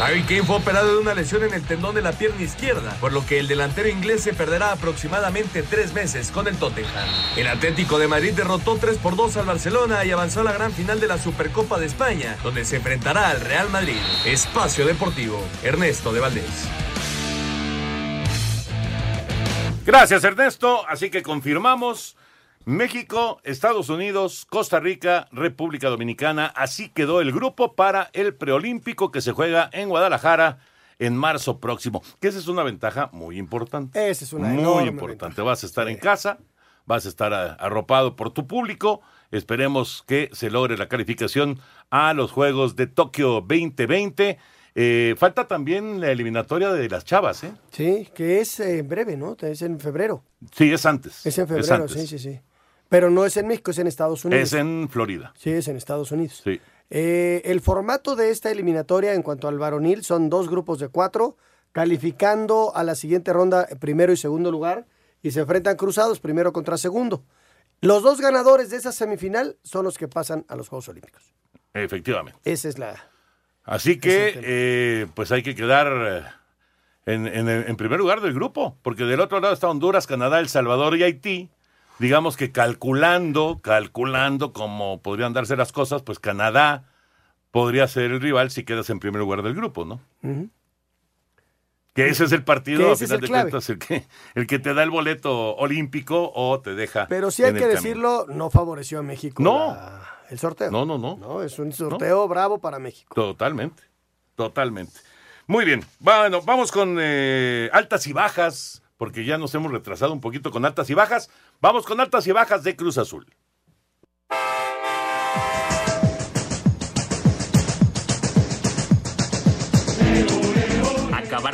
[SPEAKER 18] Harry Kane fue operado de una lesión en el tendón de la pierna izquierda, lo que el delantero inglés se perderá aproximadamente tres meses con el Tottenham. El Atlético de Madrid derrotó 3 por 2 al Barcelona y avanzó a la gran final de la Supercopa de España, donde se enfrentará al Real Madrid. Espacio Deportivo, Ernesto de Valdés.
[SPEAKER 8] Gracias, Ernesto. Así que confirmamos. México, Estados Unidos, Costa Rica, República Dominicana. Así quedó el grupo para el preolímpico que se juega en Guadalajara en marzo próximo. Que esa es una ventaja muy importante.
[SPEAKER 9] Esa es una
[SPEAKER 8] Muy importante. Vas a estar en casa, vas a estar a- arropado por tu público. Esperemos que se logre la calificación a los Juegos de Tokio 2020. Eh, falta también la eliminatoria de las chavas, ¿eh?
[SPEAKER 9] Sí, que es eh, en breve, ¿no? Es en febrero.
[SPEAKER 8] Sí, es antes.
[SPEAKER 9] Es en febrero, sí, sí, sí. Pero no es en México, es en Estados Unidos.
[SPEAKER 8] Es en Florida.
[SPEAKER 9] Sí, es en Estados Unidos.
[SPEAKER 8] Sí.
[SPEAKER 9] Eh, el formato de esta eliminatoria en cuanto al varonil son dos grupos de cuatro, calificando a la siguiente ronda eh, primero y segundo lugar, y se enfrentan cruzados primero contra segundo. Los dos ganadores de esa semifinal son los que pasan a los Juegos Olímpicos.
[SPEAKER 8] Efectivamente.
[SPEAKER 9] Esa es la...
[SPEAKER 8] Así que, eh, pues hay que quedar eh, en, en- en primer lugar del grupo, porque del otro lado está Honduras, Canadá, El Salvador y Haití. Digamos que calculando, calculando cómo podrían darse las cosas, pues Canadá podría ser el rival si quedas en primer lugar del grupo, ¿no? Que ese es el partido, a final de
[SPEAKER 9] clave.
[SPEAKER 8] cuentas, el que, el que te da el boleto olímpico o te deja.
[SPEAKER 9] Pero sí hay
[SPEAKER 8] en
[SPEAKER 9] que
[SPEAKER 8] camino.
[SPEAKER 9] decirlo, no favoreció a México
[SPEAKER 8] No.
[SPEAKER 9] la- el sorteo.
[SPEAKER 8] No, no, no.
[SPEAKER 9] No, es un sorteo bravo para México.
[SPEAKER 8] Totalmente, totalmente. Muy bien, bueno, vamos con eh, altas y bajas, porque ya nos hemos retrasado un poquito con altas y bajas. Vamos con altas y bajas de Cruz Azul.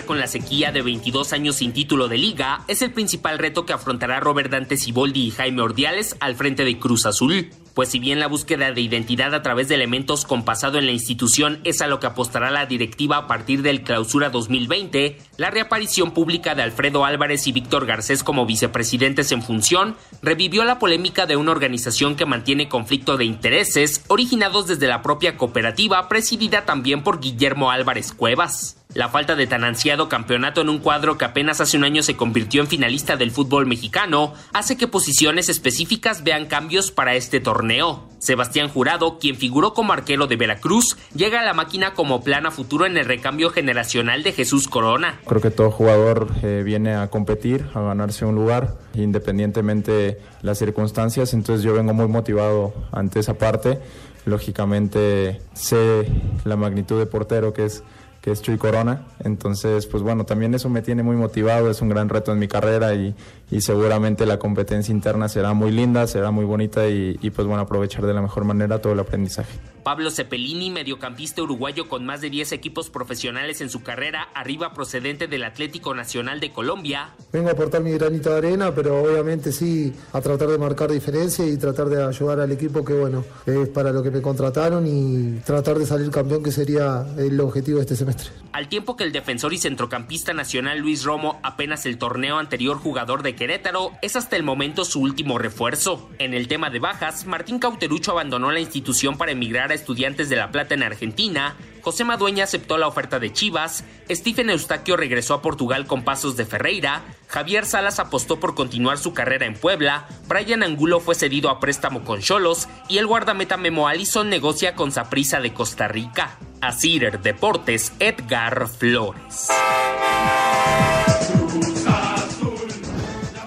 [SPEAKER 19] Con la sequía de 22 años sin título de liga es el principal reto que afrontará Robert Dante Siboldi y Jaime Ordiales al frente de Cruz Azul. Pues si bien la búsqueda de identidad a través de elementos con pasado en la institución es a lo que apostará la directiva a partir del clausura 2020, la reaparición pública de Alfredo Álvarez y Víctor Garcés como vicepresidentes en función revivió la polémica de una organización que mantiene conflicto de intereses originados desde la propia cooperativa presidida también por Guillermo Álvarez Cuevas. La falta de tan ansiado campeonato en un cuadro que apenas hace un año se convirtió en finalista del fútbol mexicano hace que posiciones específicas vean cambios para este torneo. Sebastián Jurado, quien figuró como arquero de Veracruz, llega a la máquina como plan a futuro en el recambio generacional de Jesús Corona.
[SPEAKER 20] Creo que todo jugador eh, viene a competir, a ganarse un lugar, independientemente las circunstancias. Entonces yo vengo muy motivado ante esa parte. Lógicamente sé la magnitud de portero que es que es Chuy Corona. Entonces, pues bueno, también eso me tiene muy motivado, es un gran reto en mi carrera y, y seguramente la competencia interna será muy linda, será muy bonita y, y pues bueno, aprovechar de la mejor manera todo el aprendizaje.
[SPEAKER 19] Pablo Cepelini, mediocampista uruguayo con más de 10 equipos profesionales en su carrera, arriba procedente del Atlético Nacional de Colombia,
[SPEAKER 21] Vengo a aportar mi granito de arena, pero obviamente sí a tratar de marcar diferencia y tratar de ayudar al equipo que, bueno, es para lo que me contrataron y tratar de salir campeón, que sería el objetivo de este semestre.
[SPEAKER 19] Al tiempo que el defensor y centrocampista nacional Luis Romo, apenas el torneo anterior jugador de Querétaro, es hasta el momento su último refuerzo. En el tema de bajas, Martín Cauterucho abandonó la institución para emigrar a Estudiantes de La Plata en Argentina, José Madueña aceptó la oferta de Chivas, Stephen Eustaquio regresó a Portugal con pasos de Ferreira, Javier Salas apostó por continuar su carrera en Puebla, Brian Angulo fue cedido a préstamo con Cholos y el guardameta Memo Allison negocia con Saprissa de Costa Rica. A Cider Deportes, Edgar Flores.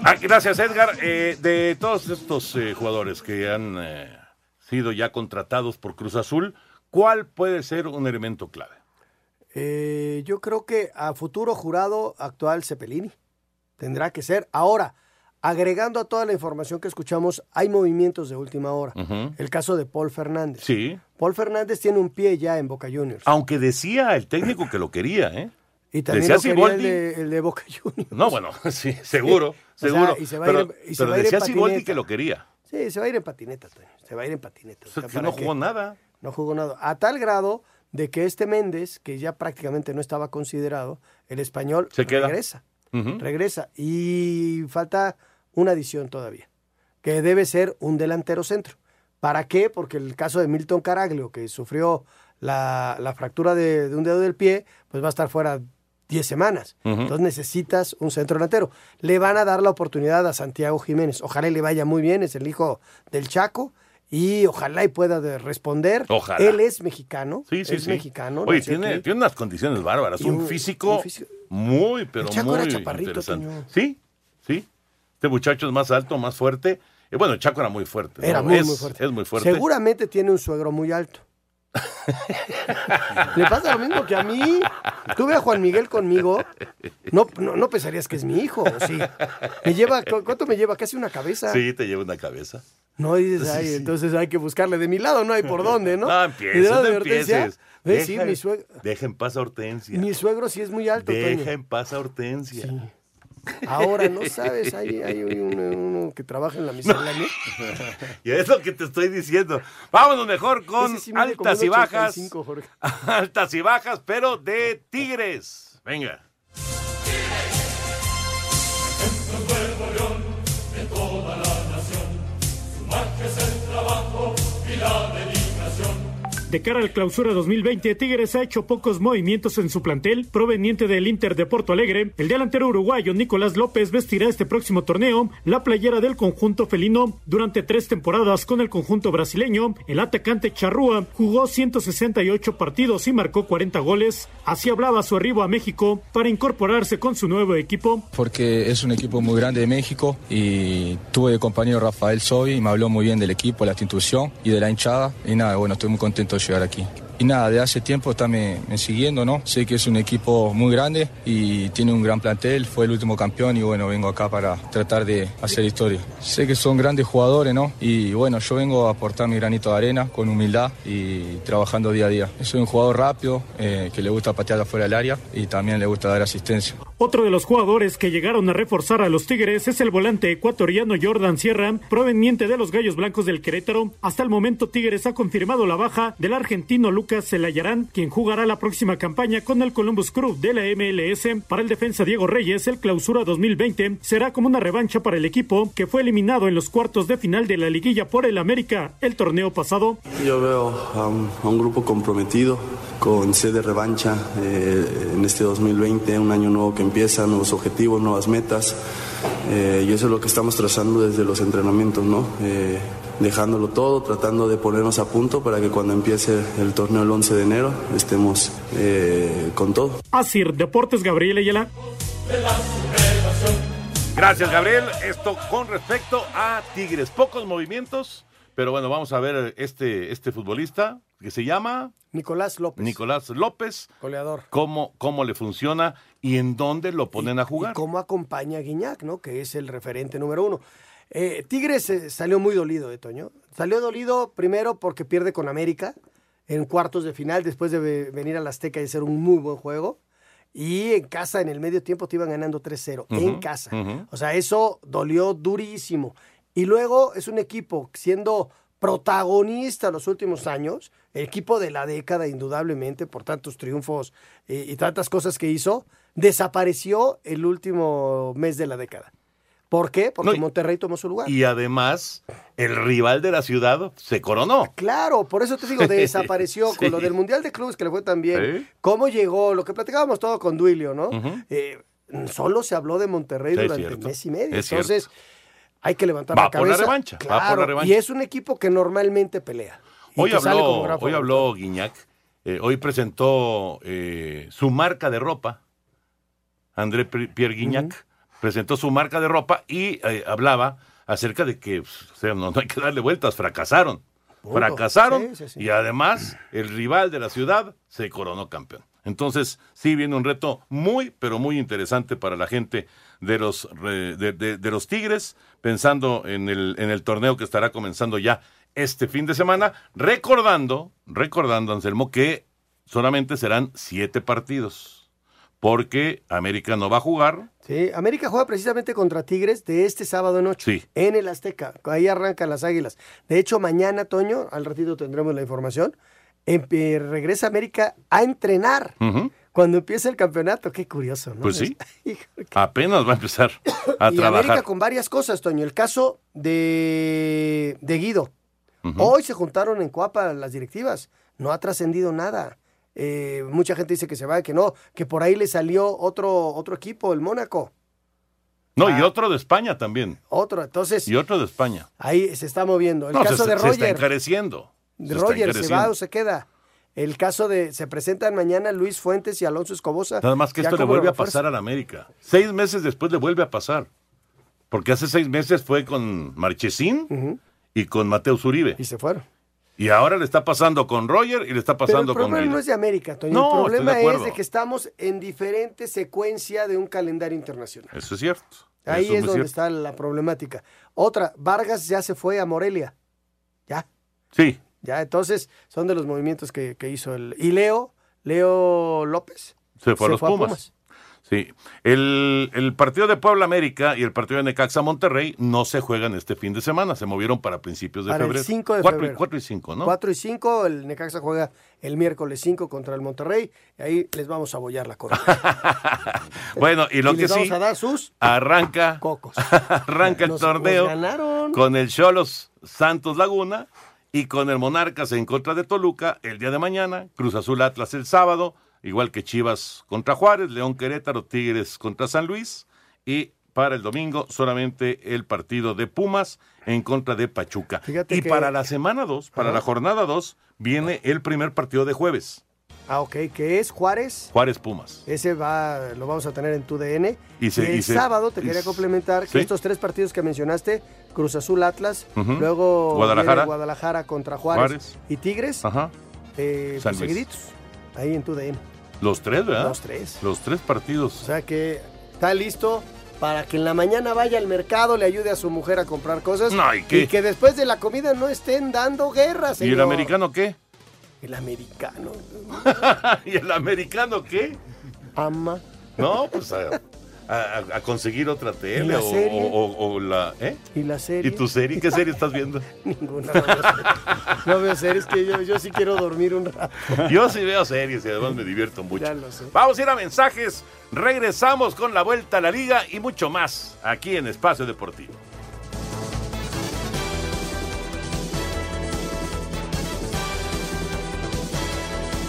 [SPEAKER 8] Ah, gracias, Edgar. Eh, de todos estos eh, jugadores que han eh, sido ya contratados por Cruz Azul, ¿cuál puede ser un elemento clave?
[SPEAKER 9] Eh, yo creo que a futuro jurado actual Cepelini tendrá que ser. Ahora, agregando a toda la información que escuchamos, hay movimientos de última hora. El caso de Paul Fernández.
[SPEAKER 8] Sí.
[SPEAKER 9] Paul Fernández tiene un pie ya en Boca Juniors.
[SPEAKER 8] Aunque decía el técnico que lo quería, ¿eh?
[SPEAKER 9] Y también
[SPEAKER 8] Decía
[SPEAKER 9] lo el de, el de Boca Juniors.
[SPEAKER 8] No, bueno, sí, seguro,
[SPEAKER 9] O sea,
[SPEAKER 8] seguro.
[SPEAKER 9] y se va a
[SPEAKER 8] pero
[SPEAKER 9] ir y se
[SPEAKER 8] pero
[SPEAKER 9] va
[SPEAKER 8] decía Siboldi que lo quería.
[SPEAKER 9] Sí, se va a ir en patineta, Toño. Se va a ir en patineta. O sea,
[SPEAKER 8] que
[SPEAKER 9] ¿para
[SPEAKER 8] no
[SPEAKER 9] qué?
[SPEAKER 8] jugó nada.
[SPEAKER 9] No jugó nada. A tal grado de que este Méndez, que ya prácticamente no estaba considerado, el español
[SPEAKER 8] Se queda.
[SPEAKER 9] regresa. Regresa. Y falta una adición todavía, que debe ser un delantero centro. ¿Para qué? Porque el caso de Milton Caraglio, que sufrió la, la fractura de, de un dedo del pie, pues va a estar fuera 10 semanas. Entonces necesitas un centro delantero. Le van a dar la oportunidad a Santiago Jiménez. Ojalá le vaya muy bien, es el hijo del Chaco. Y ojalá y pueda de responder.
[SPEAKER 8] Ojalá.
[SPEAKER 9] Él es mexicano.
[SPEAKER 8] Sí, sí,
[SPEAKER 9] es
[SPEAKER 8] sí.
[SPEAKER 9] mexicano.
[SPEAKER 8] Oye, tiene,
[SPEAKER 9] aquí.
[SPEAKER 8] tiene unas condiciones bárbaras. Un,
[SPEAKER 9] un-
[SPEAKER 8] físico,
[SPEAKER 9] un físico-
[SPEAKER 8] muy, pero
[SPEAKER 9] Chaco
[SPEAKER 8] muy
[SPEAKER 9] era chaparrito,
[SPEAKER 8] interesante. Sí, sí. Este muchacho es más alto, más fuerte. Y bueno, Chaco era muy fuerte. ¿no?
[SPEAKER 9] Era muy,
[SPEAKER 8] es,
[SPEAKER 9] muy fuerte.
[SPEAKER 8] Es muy fuerte.
[SPEAKER 9] Seguramente tiene un suegro muy alto. Le pasa lo mismo que a mí. Tuve a Juan Miguel conmigo. No, no, no pensarías que es mi hijo, ¿o sí. Me lleva, ¿cu- ¿cuánto me lleva? Casi una cabeza.
[SPEAKER 8] Sí, te lleva una cabeza.
[SPEAKER 9] No dices,
[SPEAKER 8] Sí,
[SPEAKER 9] ay,
[SPEAKER 8] sí.
[SPEAKER 9] entonces hay que buscarle de mi lado, no hay por dónde, ¿no?
[SPEAKER 8] No empieces, no.
[SPEAKER 9] Sí,
[SPEAKER 8] Deja,
[SPEAKER 9] mi suegro,
[SPEAKER 8] deja en paz a Hortensia.
[SPEAKER 9] mi suegro sí es muy alto,
[SPEAKER 8] Deja
[SPEAKER 9] Toño.
[SPEAKER 8] en paz a Hortensia.
[SPEAKER 9] Ahora, ¿no sabes? Hay, hay uno, uno que trabaja en la miscelánea.
[SPEAKER 8] Y es lo que te estoy diciendo. Vámonos mejor con
[SPEAKER 9] sí
[SPEAKER 8] altas y bajas.
[SPEAKER 9] 85, Jorge.
[SPEAKER 8] altas y bajas, pero de Tigres. Venga.
[SPEAKER 13] De
[SPEAKER 22] cara al clausura 2020, Tigres ha hecho pocos movimientos en su plantel. Proveniente del Inter de Porto Alegre, el delantero uruguayo Nicolás López vestirá este próximo torneo la playera del conjunto felino. Durante tres temporadas con el conjunto brasileño, el atacante Charrúa jugó 168 partidos y marcó 40 goles. Así hablaba su arribo a México para incorporarse con su nuevo equipo.
[SPEAKER 23] porque es un equipo muy grande de México y tuve de compañero Rafael Sobi y me habló muy bien del equipo, la institución y de la hinchada y nada, bueno, estoy muy contento de llegar aquí. Y nada, de hace tiempo está me, siguiendo, ¿no? Sé que es un equipo muy grande y tiene un gran plantel, fue el último campeón y bueno, vengo acá para tratar de hacer historia. Sé que son grandes jugadores, ¿no? Y bueno, yo vengo a aportar mi granito de arena con humildad y trabajando día a día. Soy un jugador rápido, eh, que le gusta patear afuera del área y también le gusta dar asistencia.
[SPEAKER 22] Otro de los jugadores que llegaron a reforzar a los Tigres es el volante ecuatoriano Jordan Sierra, proveniente de los Gallos Blancos del Querétaro. Hasta el momento Tigres ha confirmado la baja del argentino Lucas Celayarán, quien jugará la próxima campaña con el Columbus Crew de la MLS. Para el defensa Diego Reyes, el clausura 2020 será como una revancha para el equipo que fue eliminado en los cuartos de final de la liguilla por el América el torneo pasado.
[SPEAKER 24] Yo veo a un, a un grupo comprometido, con sed de revancha eh, en este 2020, un año nuevo que empieza, nuevos objetivos, nuevas metas. eh, y eso es lo que estamos trazando desde los entrenamientos, ¿no? Eh, dejándolo todo, tratando de ponernos a punto para que cuando empiece el torneo el 11 de enero estemos eh, con todo.
[SPEAKER 22] Asir Deportes Gabriel Ayala.
[SPEAKER 8] Gracias, Gabriel. Esto con respecto a Tigres. Pocos movimientos, pero bueno, vamos a ver este, este futbolista que se llama
[SPEAKER 9] Nicolás López.
[SPEAKER 8] Nicolás López.
[SPEAKER 9] Goleador.
[SPEAKER 8] Cómo, cómo le funciona y en dónde lo ponen a jugar.
[SPEAKER 9] Y cómo acompaña a Guiñac, ¿no? Que es el referente número uno. Eh, Tigres eh, salió muy dolido de Toño. Salió dolido primero porque pierde con América en cuartos de final después de ve- venir al Azteca y hacer un muy buen juego. Y en casa, en el medio tiempo, te iban ganando 3-0. En casa. O sea, eso dolió durísimo. Y luego es un equipo siendo protagonista los últimos años, el equipo de la década, indudablemente, por tantos triunfos eh, y tantas cosas que hizo, desapareció el último mes de la década. ¿Por qué? Porque
[SPEAKER 8] No, y-
[SPEAKER 9] Monterrey tomó su lugar.
[SPEAKER 8] Y además, el rival de la ciudad se coronó.
[SPEAKER 9] Claro, por eso te digo, desapareció
[SPEAKER 8] Sí.
[SPEAKER 9] con lo del Mundial de Clubes que le fue tan bien.
[SPEAKER 8] Sí.
[SPEAKER 9] ¿Cómo llegó? Lo que platicábamos todo con Duilio, ¿no? Eh, solo se habló de Monterrey
[SPEAKER 8] Sí,
[SPEAKER 9] durante
[SPEAKER 8] cierto.
[SPEAKER 9] mes y medio.
[SPEAKER 8] Es
[SPEAKER 9] Entonces, hay que levantar
[SPEAKER 8] Va
[SPEAKER 9] la
[SPEAKER 8] por la
[SPEAKER 9] cabeza.
[SPEAKER 8] revancha, va por la revancha.
[SPEAKER 9] Y es un equipo que normalmente pelea.
[SPEAKER 8] Hoy habló, hoy habló Guiñac. eh, hoy presentó eh, su marca de ropa. André Pierre Guignac presentó su marca de ropa y eh, hablaba acerca de que pues, o sea, no, no hay que darle vueltas, fracasaron.
[SPEAKER 9] Punto.
[SPEAKER 8] Fracasaron
[SPEAKER 9] Sí, sí, sí.
[SPEAKER 8] y además el rival de la ciudad se coronó campeón. Entonces, sí viene un reto muy, pero muy interesante para la gente de los, de, de- de los Tigres, pensando en el, en el torneo que estará comenzando ya este fin de semana, recordando, recordando, Anselmo, que solamente serán siete partidos, porque América no va a jugar.
[SPEAKER 9] Sí, América juega precisamente contra Tigres de este sábado noche.
[SPEAKER 8] Sí.
[SPEAKER 9] En el Azteca. Ahí arrancan las águilas. De hecho, mañana, Toño, al ratito tendremos la información. empe- regresa América a entrenar cuando empieza el campeonato. Qué curioso, ¿no?
[SPEAKER 8] Pues sí. Apenas va a empezar a
[SPEAKER 9] y
[SPEAKER 8] trabajar.
[SPEAKER 9] América con varias cosas, Toño. El caso de, de Guido. Hoy se juntaron en Coapa las directivas. No ha trascendido nada. Eh, mucha gente dice que se va, que no, que por ahí le salió otro, otro equipo, el Mónaco.
[SPEAKER 8] No,
[SPEAKER 9] Ah.
[SPEAKER 8] y otro de España también.
[SPEAKER 9] Otro, entonces
[SPEAKER 8] Y otro de España.
[SPEAKER 9] ahí se está moviendo. El
[SPEAKER 8] No,
[SPEAKER 9] caso
[SPEAKER 8] se,
[SPEAKER 9] de
[SPEAKER 8] se está
[SPEAKER 9] Roger.
[SPEAKER 8] encareciendo.
[SPEAKER 9] de
[SPEAKER 8] Se está
[SPEAKER 9] Roger, ¿se va o se queda? El caso de, se presentan mañana Luis Fuentes y Alonso Escobosa.
[SPEAKER 8] Nada más que esto le vuelve a pasar a la América. Seis meses después le vuelve a pasar. Porque hace seis meses fue con Marchesín y con Mateus Uribe.
[SPEAKER 9] Y se fueron.
[SPEAKER 8] Y ahora le está pasando con Roger y le está pasando
[SPEAKER 9] el
[SPEAKER 8] con
[SPEAKER 9] problema
[SPEAKER 8] Guido.
[SPEAKER 9] no es de América, Toño.
[SPEAKER 8] No,
[SPEAKER 9] el problema
[SPEAKER 8] de
[SPEAKER 9] es de que estamos en diferente secuencia de un calendario internacional.
[SPEAKER 8] Eso es cierto.
[SPEAKER 9] Ahí
[SPEAKER 8] Eso
[SPEAKER 9] es donde
[SPEAKER 8] cierto.
[SPEAKER 9] está la problemática. Otra, Vargas ya se fue a Morelia. Ya,
[SPEAKER 8] Sí,
[SPEAKER 9] ya. Entonces, son de los movimientos que, que hizo el. Y Leo, Leo López.
[SPEAKER 8] se fue a los
[SPEAKER 9] fue a
[SPEAKER 8] Pumas. Sí. El, el partido de Puebla América y el partido de Necaxa Monterrey no se juegan este fin de semana. Se movieron para principios de
[SPEAKER 9] Para el
[SPEAKER 8] febrero.
[SPEAKER 9] 5 de
[SPEAKER 8] Cuatro y-
[SPEAKER 9] febrero.
[SPEAKER 8] cuatro y 5, ¿no?
[SPEAKER 9] 4 y 5, el Necaxa juega el miércoles 5 contra el Monterrey. Y ahí les vamos a bollar la corona.
[SPEAKER 8] Bueno, y lo
[SPEAKER 9] Y
[SPEAKER 8] que
[SPEAKER 9] les
[SPEAKER 8] sí,
[SPEAKER 9] vamos a dar sus
[SPEAKER 8] arranca,
[SPEAKER 9] cocos.
[SPEAKER 8] arranca el
[SPEAKER 9] Nos-
[SPEAKER 8] torneo
[SPEAKER 9] nos ganaron.
[SPEAKER 8] con el Cholos Santos Laguna y con el Monarcas en contra de Toluca el día de mañana, Cruz Azul Atlas el sábado, igual que Chivas contra Juárez, León Querétaro, Tigres contra San Luis y para el domingo solamente el partido de Pumas en contra de Pachuca.
[SPEAKER 9] Fíjate
[SPEAKER 8] y
[SPEAKER 9] que-
[SPEAKER 8] para la semana 2, para la jornada 2, viene el primer partido de jueves,
[SPEAKER 9] Ah, ok, que es Juárez.
[SPEAKER 8] Juárez Pumas.
[SPEAKER 9] Ese va, lo vamos a tener en tu DN.
[SPEAKER 8] Y se-
[SPEAKER 9] el
[SPEAKER 8] y se-
[SPEAKER 9] sábado te quería complementar que
[SPEAKER 8] ¿sí?
[SPEAKER 9] estos tres partidos que mencionaste, Cruz Azul Atlas, luego
[SPEAKER 8] Guadalajara.
[SPEAKER 9] Guadalajara contra Juárez,
[SPEAKER 8] Juárez.
[SPEAKER 9] y Tigres,
[SPEAKER 8] Ajá.
[SPEAKER 9] eh,
[SPEAKER 8] San
[SPEAKER 9] pues,
[SPEAKER 8] Luis.
[SPEAKER 9] seguiditos, ahí en tu DN.
[SPEAKER 8] Los tres, ¿verdad?
[SPEAKER 9] Los tres.
[SPEAKER 8] Los tres partidos.
[SPEAKER 9] O sea que está listo para que en la mañana vaya al mercado, le ayude a su mujer a comprar cosas
[SPEAKER 8] No, ¿y qué?
[SPEAKER 9] que después de la comida no estén dando guerra,
[SPEAKER 8] ¿Y el americano qué?
[SPEAKER 9] El americano.
[SPEAKER 8] ¿Y el americano qué?
[SPEAKER 9] Ama.
[SPEAKER 8] No, pues a, conseguir otra tele o, la... ¿eh?
[SPEAKER 9] ¿Y la serie?
[SPEAKER 8] ¿Y tu serie? ¿Qué serie estás viendo?
[SPEAKER 9] Ninguna. No, veo series. no veo series que yo, yo sí quiero dormir un rato.
[SPEAKER 8] Yo sí veo series y además me divierto mucho.
[SPEAKER 9] Ya lo sé.
[SPEAKER 8] Vamos a ir a mensajes. Regresamos con la vuelta a la liga y mucho más aquí en Espacio Deportivo.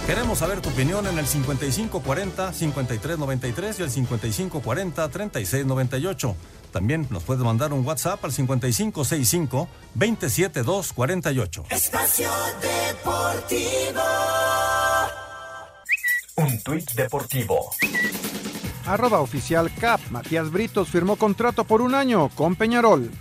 [SPEAKER 12] Queremos saber tu opinión en el 5540-5393 y el 5540-3698. También nos puedes mandar un WhatsApp al 5565-27248.
[SPEAKER 14] Espacio Deportivo. Un tuit deportivo.
[SPEAKER 1] Arroba oficial CAP. Matías Britos firmó contrato por un año con Peñarol.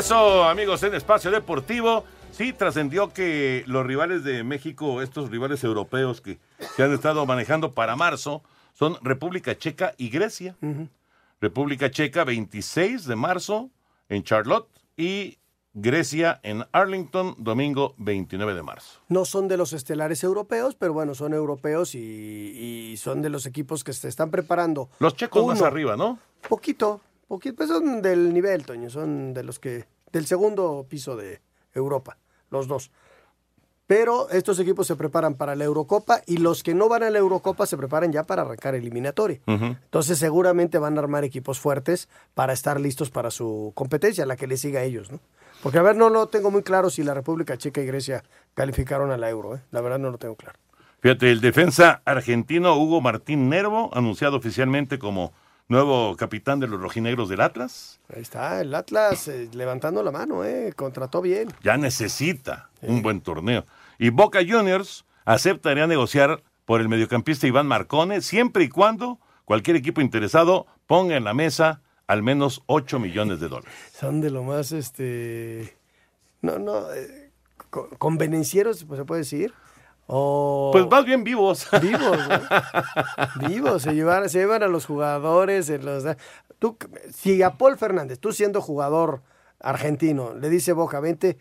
[SPEAKER 8] Regreso, amigos, en Espacio Deportivo. Sí, trascendió que los rivales de México, estos rivales europeos que se han estado manejando para marzo, son República Checa y Grecia. República Checa 26 de marzo en Charlotte y Grecia en Arlington domingo 29 de marzo.
[SPEAKER 9] No son de los estelares europeos, pero bueno, son europeos y, y son de los equipos que se están preparando.
[SPEAKER 8] Los checos más
[SPEAKER 9] Uno.
[SPEAKER 8] arriba, ¿no?
[SPEAKER 9] Poquito, poquito, pues son del nivel, Toño, son de los que, del segundo piso de Europa, los dos. Pero estos equipos se preparan para la Eurocopa y los que no van a la Eurocopa se preparan ya para arrancar eliminatoria. Entonces seguramente van a armar equipos fuertes para estar listos para su competencia, la que les siga a ellos, ¿no? Porque a ver, no lo tengo muy claro si la República Checa y Grecia calificaron a la Euro, ¿eh? La verdad no lo tengo claro.
[SPEAKER 8] Fíjate, el defensa argentino Hugo Martín Nervo, anunciado oficialmente como nuevo capitán de los rojinegros del Atlas,
[SPEAKER 9] Ahí está, el Atlas eh, levantando la mano, ¿eh? Contrató bien.
[SPEAKER 8] ya necesita un buen torneo. Y Boca Juniors aceptaría negociar por el mediocampista Iván Marcone siempre y cuando cualquier equipo interesado ponga en la mesa al menos 8 millones de dólares.
[SPEAKER 9] Son de lo más, este, no, no, eh, co- convenencieros, pues se puede decir, O...
[SPEAKER 8] Pues más bien vivos.
[SPEAKER 9] Vivos, ¿no? vivos. Se llevan, se llevan a los jugadores. se los Tú, si a Paul Fernández, tú siendo jugador argentino, le dice Boca, vente,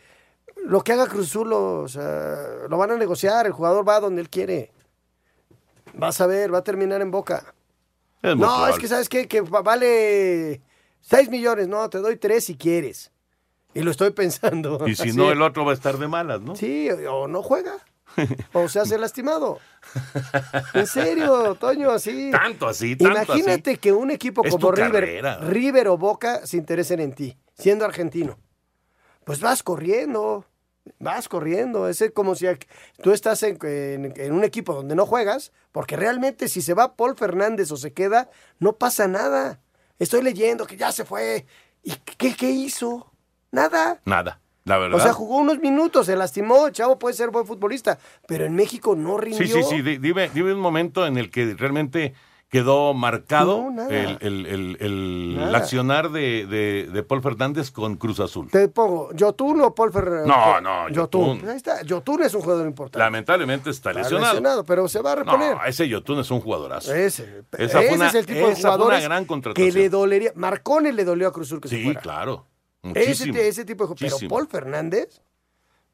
[SPEAKER 9] lo que haga Cruz Azul, lo, o sea, lo van a negociar. El jugador va donde él quiere. Vas a ver, va a terminar en Boca.
[SPEAKER 8] Es
[SPEAKER 9] no,
[SPEAKER 8] probable.
[SPEAKER 9] es que sabes qué? que va- vale 6 millones. No, te doy 3 si quieres. Y lo estoy pensando.
[SPEAKER 8] Y si
[SPEAKER 9] Así.
[SPEAKER 8] no, el otro va a estar de malas, ¿no?
[SPEAKER 9] Sí, o no juega. O se hace lastimado. En serio, Toño, así.
[SPEAKER 8] Tanto así, tanto
[SPEAKER 9] Imagínate
[SPEAKER 8] así.
[SPEAKER 9] que un equipo
[SPEAKER 8] Es
[SPEAKER 9] como River,
[SPEAKER 8] carrera.
[SPEAKER 9] River o Boca se interesen en ti, siendo argentino. Pues vas corriendo, vas corriendo. Es como si tú estás en, en- en un equipo donde no juegas, porque realmente si se va Paul Fernández o se queda, no pasa nada. Estoy leyendo que ya se fue. ¿Y qué, qué hizo? Nada.
[SPEAKER 8] Nada, la verdad.
[SPEAKER 9] O sea, jugó unos minutos, se lastimó, el chavo puede ser buen futbolista, pero en México no rindió.
[SPEAKER 8] Sí, sí, sí. di- Dime, dime un momento en el que realmente quedó marcado
[SPEAKER 9] No,
[SPEAKER 8] el, el- el- accionar de, de- de Paul Fernández con Cruz Azul.
[SPEAKER 9] Te pongo, ¿Yotun o Paul Fernández?
[SPEAKER 8] No, no, Yotun.
[SPEAKER 9] Ahí está, Yotun es un jugador importante.
[SPEAKER 8] Lamentablemente está
[SPEAKER 9] Está
[SPEAKER 8] lesionado.
[SPEAKER 9] lesionado, pero se va a reponer.
[SPEAKER 8] No, ese Yotun es un jugadorazo.
[SPEAKER 9] Ese,
[SPEAKER 8] Esa fue
[SPEAKER 9] ese
[SPEAKER 8] una-
[SPEAKER 9] es el tipo de
[SPEAKER 8] gran
[SPEAKER 9] que le dolería. Marcone le dolió a Cruz Azul que se
[SPEAKER 8] Sí, claro.
[SPEAKER 9] Ese,
[SPEAKER 8] Muchísimo.
[SPEAKER 9] te- ese tipo de Pero. Paul Fernández,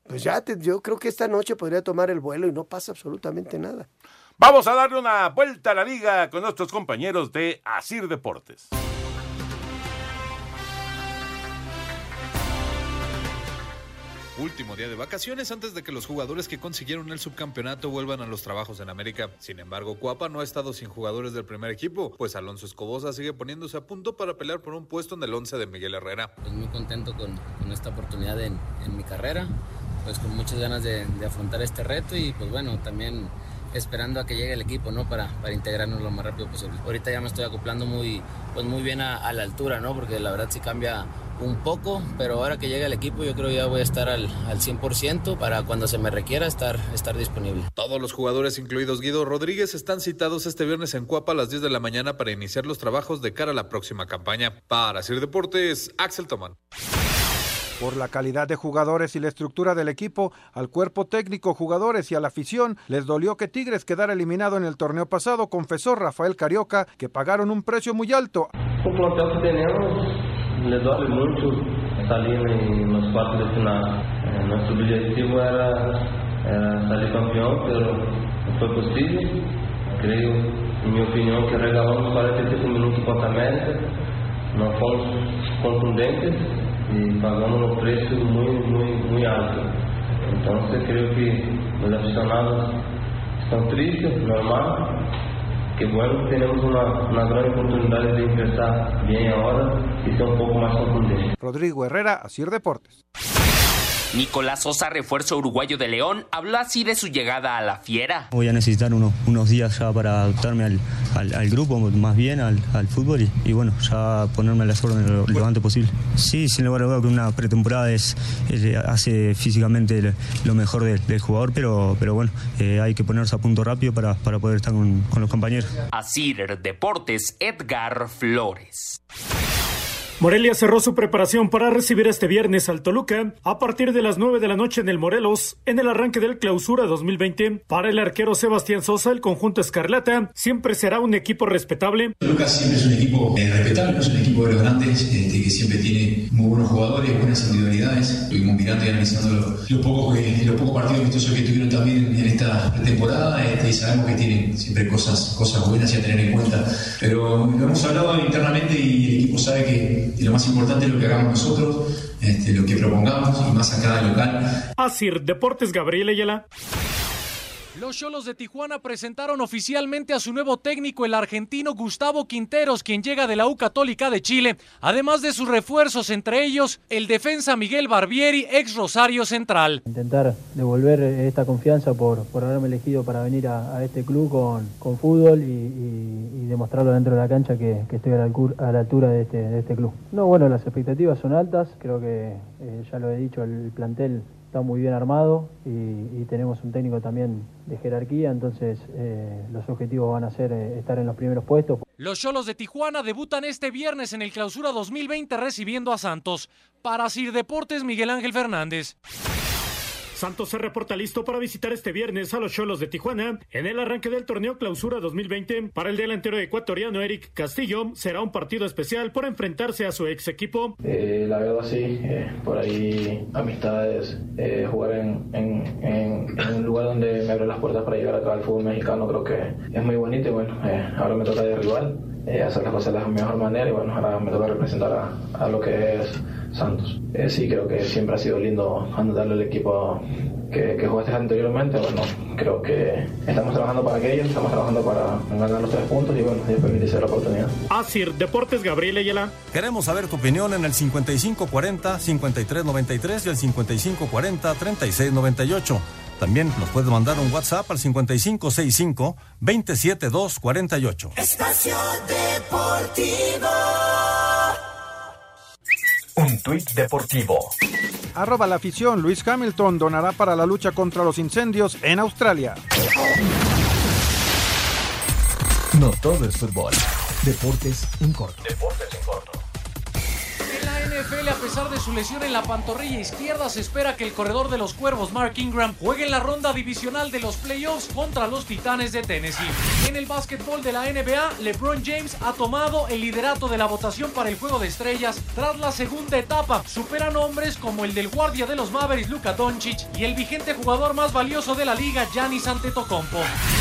[SPEAKER 9] pues ya te- yo creo que esta noche podría tomar el vuelo y no pasa absolutamente nada.
[SPEAKER 8] Vamos a darle una vuelta a la liga con nuestros compañeros de Asir Deportes.
[SPEAKER 25] Último día de vacaciones antes de que los jugadores que consiguieron el subcampeonato vuelvan a los trabajos en América. Sin embargo, Cuapa no ha estado sin jugadores del primer equipo, pues Alonso Escobosa sigue poniéndose a punto para pelear por un puesto en el 11 de Miguel Herrera.
[SPEAKER 26] pues muy contento con, con esta oportunidad en, en mi carrera, pues con muchas ganas de, de afrontar este reto y pues bueno, también esperando a que llegue el equipo, ¿no? Para, para integrarnos lo más rápido posible. Ahorita ya me estoy acoplando muy, pues muy bien a, a la altura, ¿no? Porque la verdad sí cambia un poco, pero ahora que llegue el equipo yo creo ya voy a estar al, al 100% para cuando se me requiera estar, estar disponible.
[SPEAKER 25] Todos los jugadores, incluidos Guido Rodríguez, están citados este viernes en Cuapa a las 10 de la mañana para iniciar los trabajos de cara a la próxima campaña. Para Sir Deportes, Axel Tomán.
[SPEAKER 1] Por la calidad de jugadores y la estructura del equipo, al cuerpo técnico, jugadores y a la afición les dolió que Tigres quedara eliminado en el torneo pasado, confesó Rafael Carioca, que pagaron un precio muy alto.
[SPEAKER 27] O plantel que tenemos le duele mucho salir en los cuartos de final. Eh, nuestro objetivo era, era salir campeón, pero no fue posible. Creo, en mi opinión, que regalamos 45 minutos contra América. No fomos contundentes y pagamos un precio muy, muy, muy alto. Entonces creo que los aficionados están tristes, normal. Que tenemos una, una gran oportunidad de empezar bien ahora y ser un poco más contundentes.
[SPEAKER 1] Rodrigo Herrera, Asir Deportes.
[SPEAKER 19] Nicolás Sosa, refuerzo uruguayo de León, habló así de su llegada a la fiera.
[SPEAKER 28] Voy a necesitar unos, unos días ya para adaptarme al, al- al grupo, más bien al, al fútbol y, y bueno, ya ponerme a las órdenes lo, lo antes posible. Sí, sin lugar a dudas que una pretemporada es, es- hace físicamente lo- lo mejor del, del jugador, pero, pero bueno, eh, hay que ponerse a punto rápido para, para poder estar con, con los compañeros.
[SPEAKER 19] Asir Deportes, Edgar Flores.
[SPEAKER 22] Morelia cerró su preparación para recibir este viernes al Toluca a partir de las 9 de la noche en el Morelos, en el arranque del Clausura 2020. Para el arquero Sebastián Sosa, el conjunto Escarlata siempre será un equipo respetable.
[SPEAKER 15] Lucas siempre es un equipo eh, respetable, es un equipo de los grandes, este, que siempre tiene muy buenos jugadores, buenas individualidades. Estuvimos mirando y analizando los lo los pocos partidos amistosos que tuvieron también en esta pretemporada este, y sabemos que tienen siempre cosas, cosas buenas y a tener en cuenta. Pero lo hemos hablado internamente y el equipo sabe que, que lo más importante es lo que hagamos nosotros, este, lo que propongamos y más acá de local.
[SPEAKER 22] Asir Deportes Gabriel Ayala.
[SPEAKER 10] Los Cholos de Tijuana presentaron oficialmente a su nuevo técnico, el argentino Gustavo Quinteros, quien llega de la U Católica de Chile, además de sus refuerzos, entre ellos el defensa Miguel Barbieri, ex Rosario Central.
[SPEAKER 29] intentar devolver esta confianza por, por haberme elegido para venir a, este club con, con fútbol y, demostrarlo dentro de la cancha que, estoy a la, alcur- a la altura de este, de este club. No, bueno, las expectativas son altas, creo que eh, ya lo he dicho, el plantel está muy bien armado y, tenemos un técnico también de jerarquía, entonces eh, los objetivos van a ser eh, estar en los primeros puestos.
[SPEAKER 10] Los Cholos de Tijuana debutan este viernes en el Clausura 2020 recibiendo a Santos. Para Sir Deportes, Miguel Ángel Fernández.
[SPEAKER 22] Santos se reporta listo para visitar este viernes a los Cholos de Tijuana en el arranque del torneo Clausura 2020. Para el delantero ecuatoriano Eric Castillo será un partido especial por enfrentarse a su ex equipo.
[SPEAKER 30] Eh, la verdad sí, eh, por ahí amistades, eh, jugar en, un lugar donde me abre las puertas para llegar acá al fútbol mexicano creo que es muy bonito y bueno, ahora me toca de rival. hacer las cosas de la mejor manera y bueno, ahora me toca representar a lo que es Santos. Eh, sí, creo que siempre ha sido lindo anotarle al equipo que, que jugaste anteriormente. Bueno, creo que estamos trabajando para aquello, estamos trabajando para ganar los tres puntos y bueno, Dios permite ser la oportunidad.
[SPEAKER 22] Asir Deportes Gabriel Ayala.
[SPEAKER 12] Queremos saber tu opinión en el 5540-5393 y el 5540-3698. También nos puedes mandar un WhatsApp al 5565-27248.
[SPEAKER 14] Espacio Deportivo. Un tuit deportivo.
[SPEAKER 1] Arroba la afición. Luis Hamilton donará para la lucha contra los incendios en Australia.
[SPEAKER 14] No todo es fútbol. Deportes en corto.
[SPEAKER 10] Deportes en corto. A pesar de su lesión en la pantorrilla izquierda, se espera que el corredor de los Cuervos, Mark Ingram, juegue en la ronda divisional de los playoffs contra los Titanes de Tennessee. En el básquetbol de la NBA, LeBron James ha tomado el liderato de la votación para el Juego de Estrellas tras la segunda etapa. Supera nombres como el del guardia de los Mavericks, Luka Doncic, y el vigente jugador más valioso de la liga, Giannis Antetokounmpo.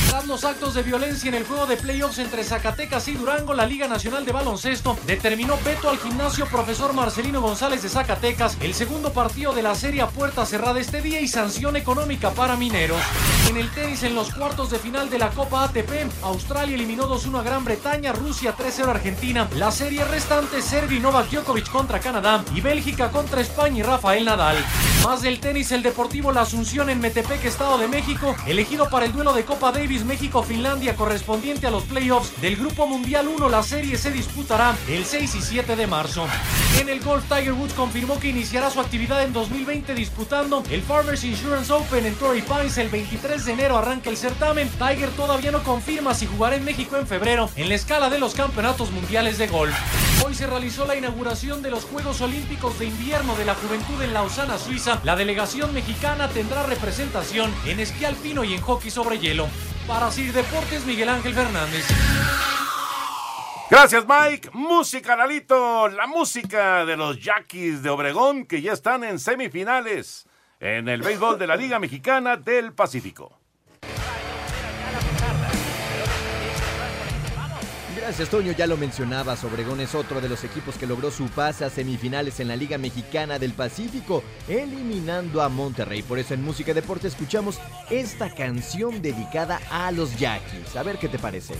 [SPEAKER 10] Tras los actos de violencia en el juego de playoffs entre Zacatecas y Durango, la Liga Nacional de Baloncesto determinó veto al gimnasio profesor Marcelino González de Zacatecas, el segundo partido de la serie a puerta cerrada este día y sanción económica para mineros. En el tenis, en los cuartos de final de la Copa ATP, Australia eliminó 2-1 a Gran Bretaña, Rusia 3-0 a Argentina. La serie restante, Serbia y Novak Djokovic contra Canadá y Bélgica contra España y Rafael Nadal. Más del tenis, el Deportivo La Asunción en Metepec, Estado de México, elegido para el duelo de Copa Davis México-Finlandia correspondiente a los playoffs del Grupo Mundial 1. La serie se disputará el 6 y 7 de marzo. En el Tiger Woods confirmó que iniciará su actividad en 2020 disputando el Farmers Insurance Open en Torrey Pines. El 23 de enero arranca el certamen. Tiger todavía no confirma si jugará en México en febrero en la escala de los campeonatos mundiales de golf. Hoy se realizó la inauguración de los Juegos Olímpicos de Invierno de la Juventud en Lausana, Suiza. La delegación mexicana tendrá representación en esquí alpino y en hockey sobre hielo. Para Sir Deportes, Miguel Ángel Fernández.
[SPEAKER 8] Gracias, Mike. Música, Lalito. La música de los Yaquis de Obregón que ya están en semifinales en el béisbol de la Liga Mexicana del Pacífico.
[SPEAKER 31] Gracias. Ya lo mencionabas. Obregón es otro de los equipos que logró su pase a semifinales en la Liga Mexicana del Pacífico, eliminando a Monterrey. Por eso en Música Deporte escuchamos esta canción dedicada a los Yaquis. A ver qué te parece.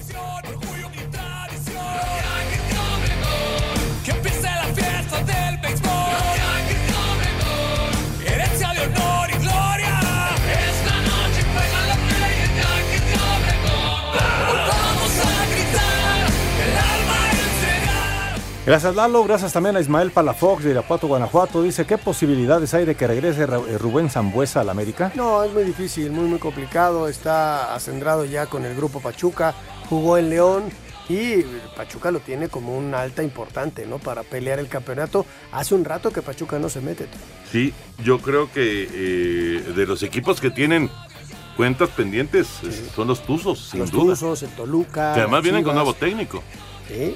[SPEAKER 12] Gracias Lalo, gracias también a Ismael Palafox de Irapuato, Guanajuato. Dice, ¿qué posibilidades hay de que regrese eh, Rubén Zambuesa al América?
[SPEAKER 9] No, es muy difícil, muy, muy complicado. Está acendrado ya con el grupo Pachuca, jugó en León y Pachuca lo tiene como una alta importante, ¿no? Para pelear el campeonato. Hace un rato que Pachuca no se mete.
[SPEAKER 8] Sí, yo creo que eh, de los equipos que tienen cuentas pendientes son los Tuzos, sin
[SPEAKER 9] Los
[SPEAKER 8] duda.
[SPEAKER 9] Tuzos, el Toluca.
[SPEAKER 8] que además vienen con nuevo técnico.
[SPEAKER 9] Sí.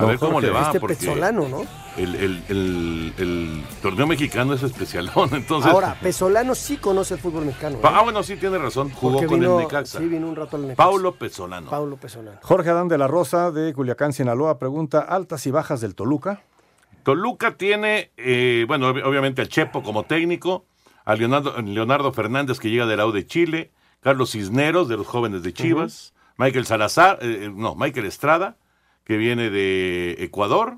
[SPEAKER 8] A ver cómo le va.
[SPEAKER 9] Este
[SPEAKER 8] porque
[SPEAKER 9] Pesolano, ¿no?
[SPEAKER 8] El, el- el- el torneo mexicano es especialón, entonces...
[SPEAKER 9] Ahora, Pesolano sí conoce el fútbol mexicano. ¿eh?
[SPEAKER 8] Ah, bueno, sí, tiene razón. Jugó
[SPEAKER 9] Porque
[SPEAKER 8] con
[SPEAKER 9] vino-
[SPEAKER 8] el Necaxa.
[SPEAKER 9] Sí, vino un rato al Necaxa.
[SPEAKER 8] Paulo Pesolano.
[SPEAKER 9] Paulo Pesolano.
[SPEAKER 12] Jorge Adán de la Rosa de Culiacán, Sinaloa, pregunta, ¿altas y bajas del Toluca?
[SPEAKER 8] Toluca tiene, eh, bueno, ob- obviamente al Chepo como técnico, a Leonardo, Leonardo Fernández que llega del lado de Chile, Carlos Cisneros de los jóvenes de Chivas, Michael Salazar, eh, eh, no, Michael Estrada, que viene de Ecuador,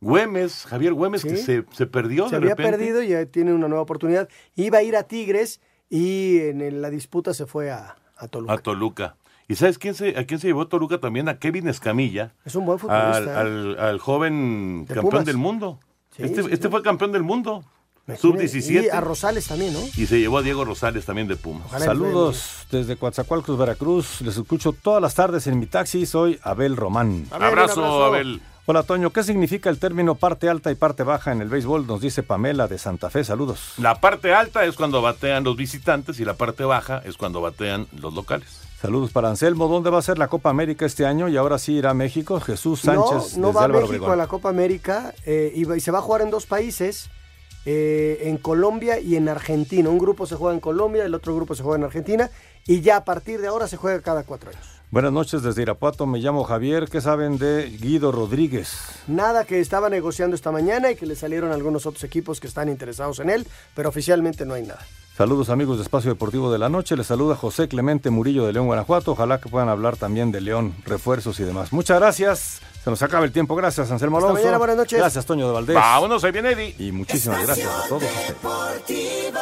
[SPEAKER 8] Güemes, Javier Güemes, que se, se perdió
[SPEAKER 9] Se
[SPEAKER 8] de
[SPEAKER 9] había
[SPEAKER 8] repente.
[SPEAKER 9] perdido y ya tiene una nueva oportunidad. Iba a ir a Tigres y en la disputa se fue a, a Toluca.
[SPEAKER 8] A Toluca. ¿Y sabes quién se, a quién se llevó Toluca también? A Kevin Escamilla.
[SPEAKER 9] Es un buen futbolista.
[SPEAKER 8] al- al joven
[SPEAKER 9] De
[SPEAKER 8] campeón
[SPEAKER 9] Pumas.
[SPEAKER 8] del mundo.
[SPEAKER 9] Sí,
[SPEAKER 8] este
[SPEAKER 9] sí,
[SPEAKER 8] este fue campeón del mundo.
[SPEAKER 9] Imagínate.
[SPEAKER 8] Sub-17.
[SPEAKER 9] Y a Rosales también, ¿no?
[SPEAKER 8] Y se llevó a Diego Rosales también de Pumas.
[SPEAKER 12] Saludos desde Coatzacoalcos, Veracruz. Les escucho todas las tardes en mi taxi. Soy Abel Román.
[SPEAKER 8] Abrazo, Abel.
[SPEAKER 12] Hola Toño, ¿qué significa el término parte alta y parte baja en el béisbol? Nos dice Pamela de Santa Fe, saludos.
[SPEAKER 8] La parte alta es cuando batean los visitantes y la parte baja es cuando batean los locales.
[SPEAKER 12] Saludos para Anselmo, ¿dónde va a ser la Copa América este año? Y ahora sí irá a México, Jesús Sánchez
[SPEAKER 9] no, no
[SPEAKER 12] desde
[SPEAKER 9] va a México
[SPEAKER 12] Obregón.
[SPEAKER 9] a la Copa América eh, y se va a jugar en dos países, eh, en Colombia y en Argentina. Un grupo se juega en Colombia, el otro grupo se juega en Argentina y ya a partir de ahora se juega cada cuatro años.
[SPEAKER 12] Buenas noches desde Irapuato, me llamo Javier, ¿qué saben de Guido Rodríguez?
[SPEAKER 9] Nada que estaba negociando esta mañana y que le salieron algunos otros equipos que están interesados en él, pero oficialmente no hay nada.
[SPEAKER 12] Saludos amigos de Espacio Deportivo de la Noche, les saluda José Clemente Murillo de León, Guanajuato, ojalá que puedan hablar también de León, refuerzos y demás. Muchas gracias, se nos acaba el tiempo, gracias Anselmo
[SPEAKER 9] Hasta
[SPEAKER 12] Alonso.
[SPEAKER 9] mañana, buenas noches.
[SPEAKER 12] Gracias Toño de Valdés.
[SPEAKER 8] Vámonos, ahí viene Eddie.
[SPEAKER 12] Y muchísimas gracias a todos ustedes.
[SPEAKER 13] Deportivo.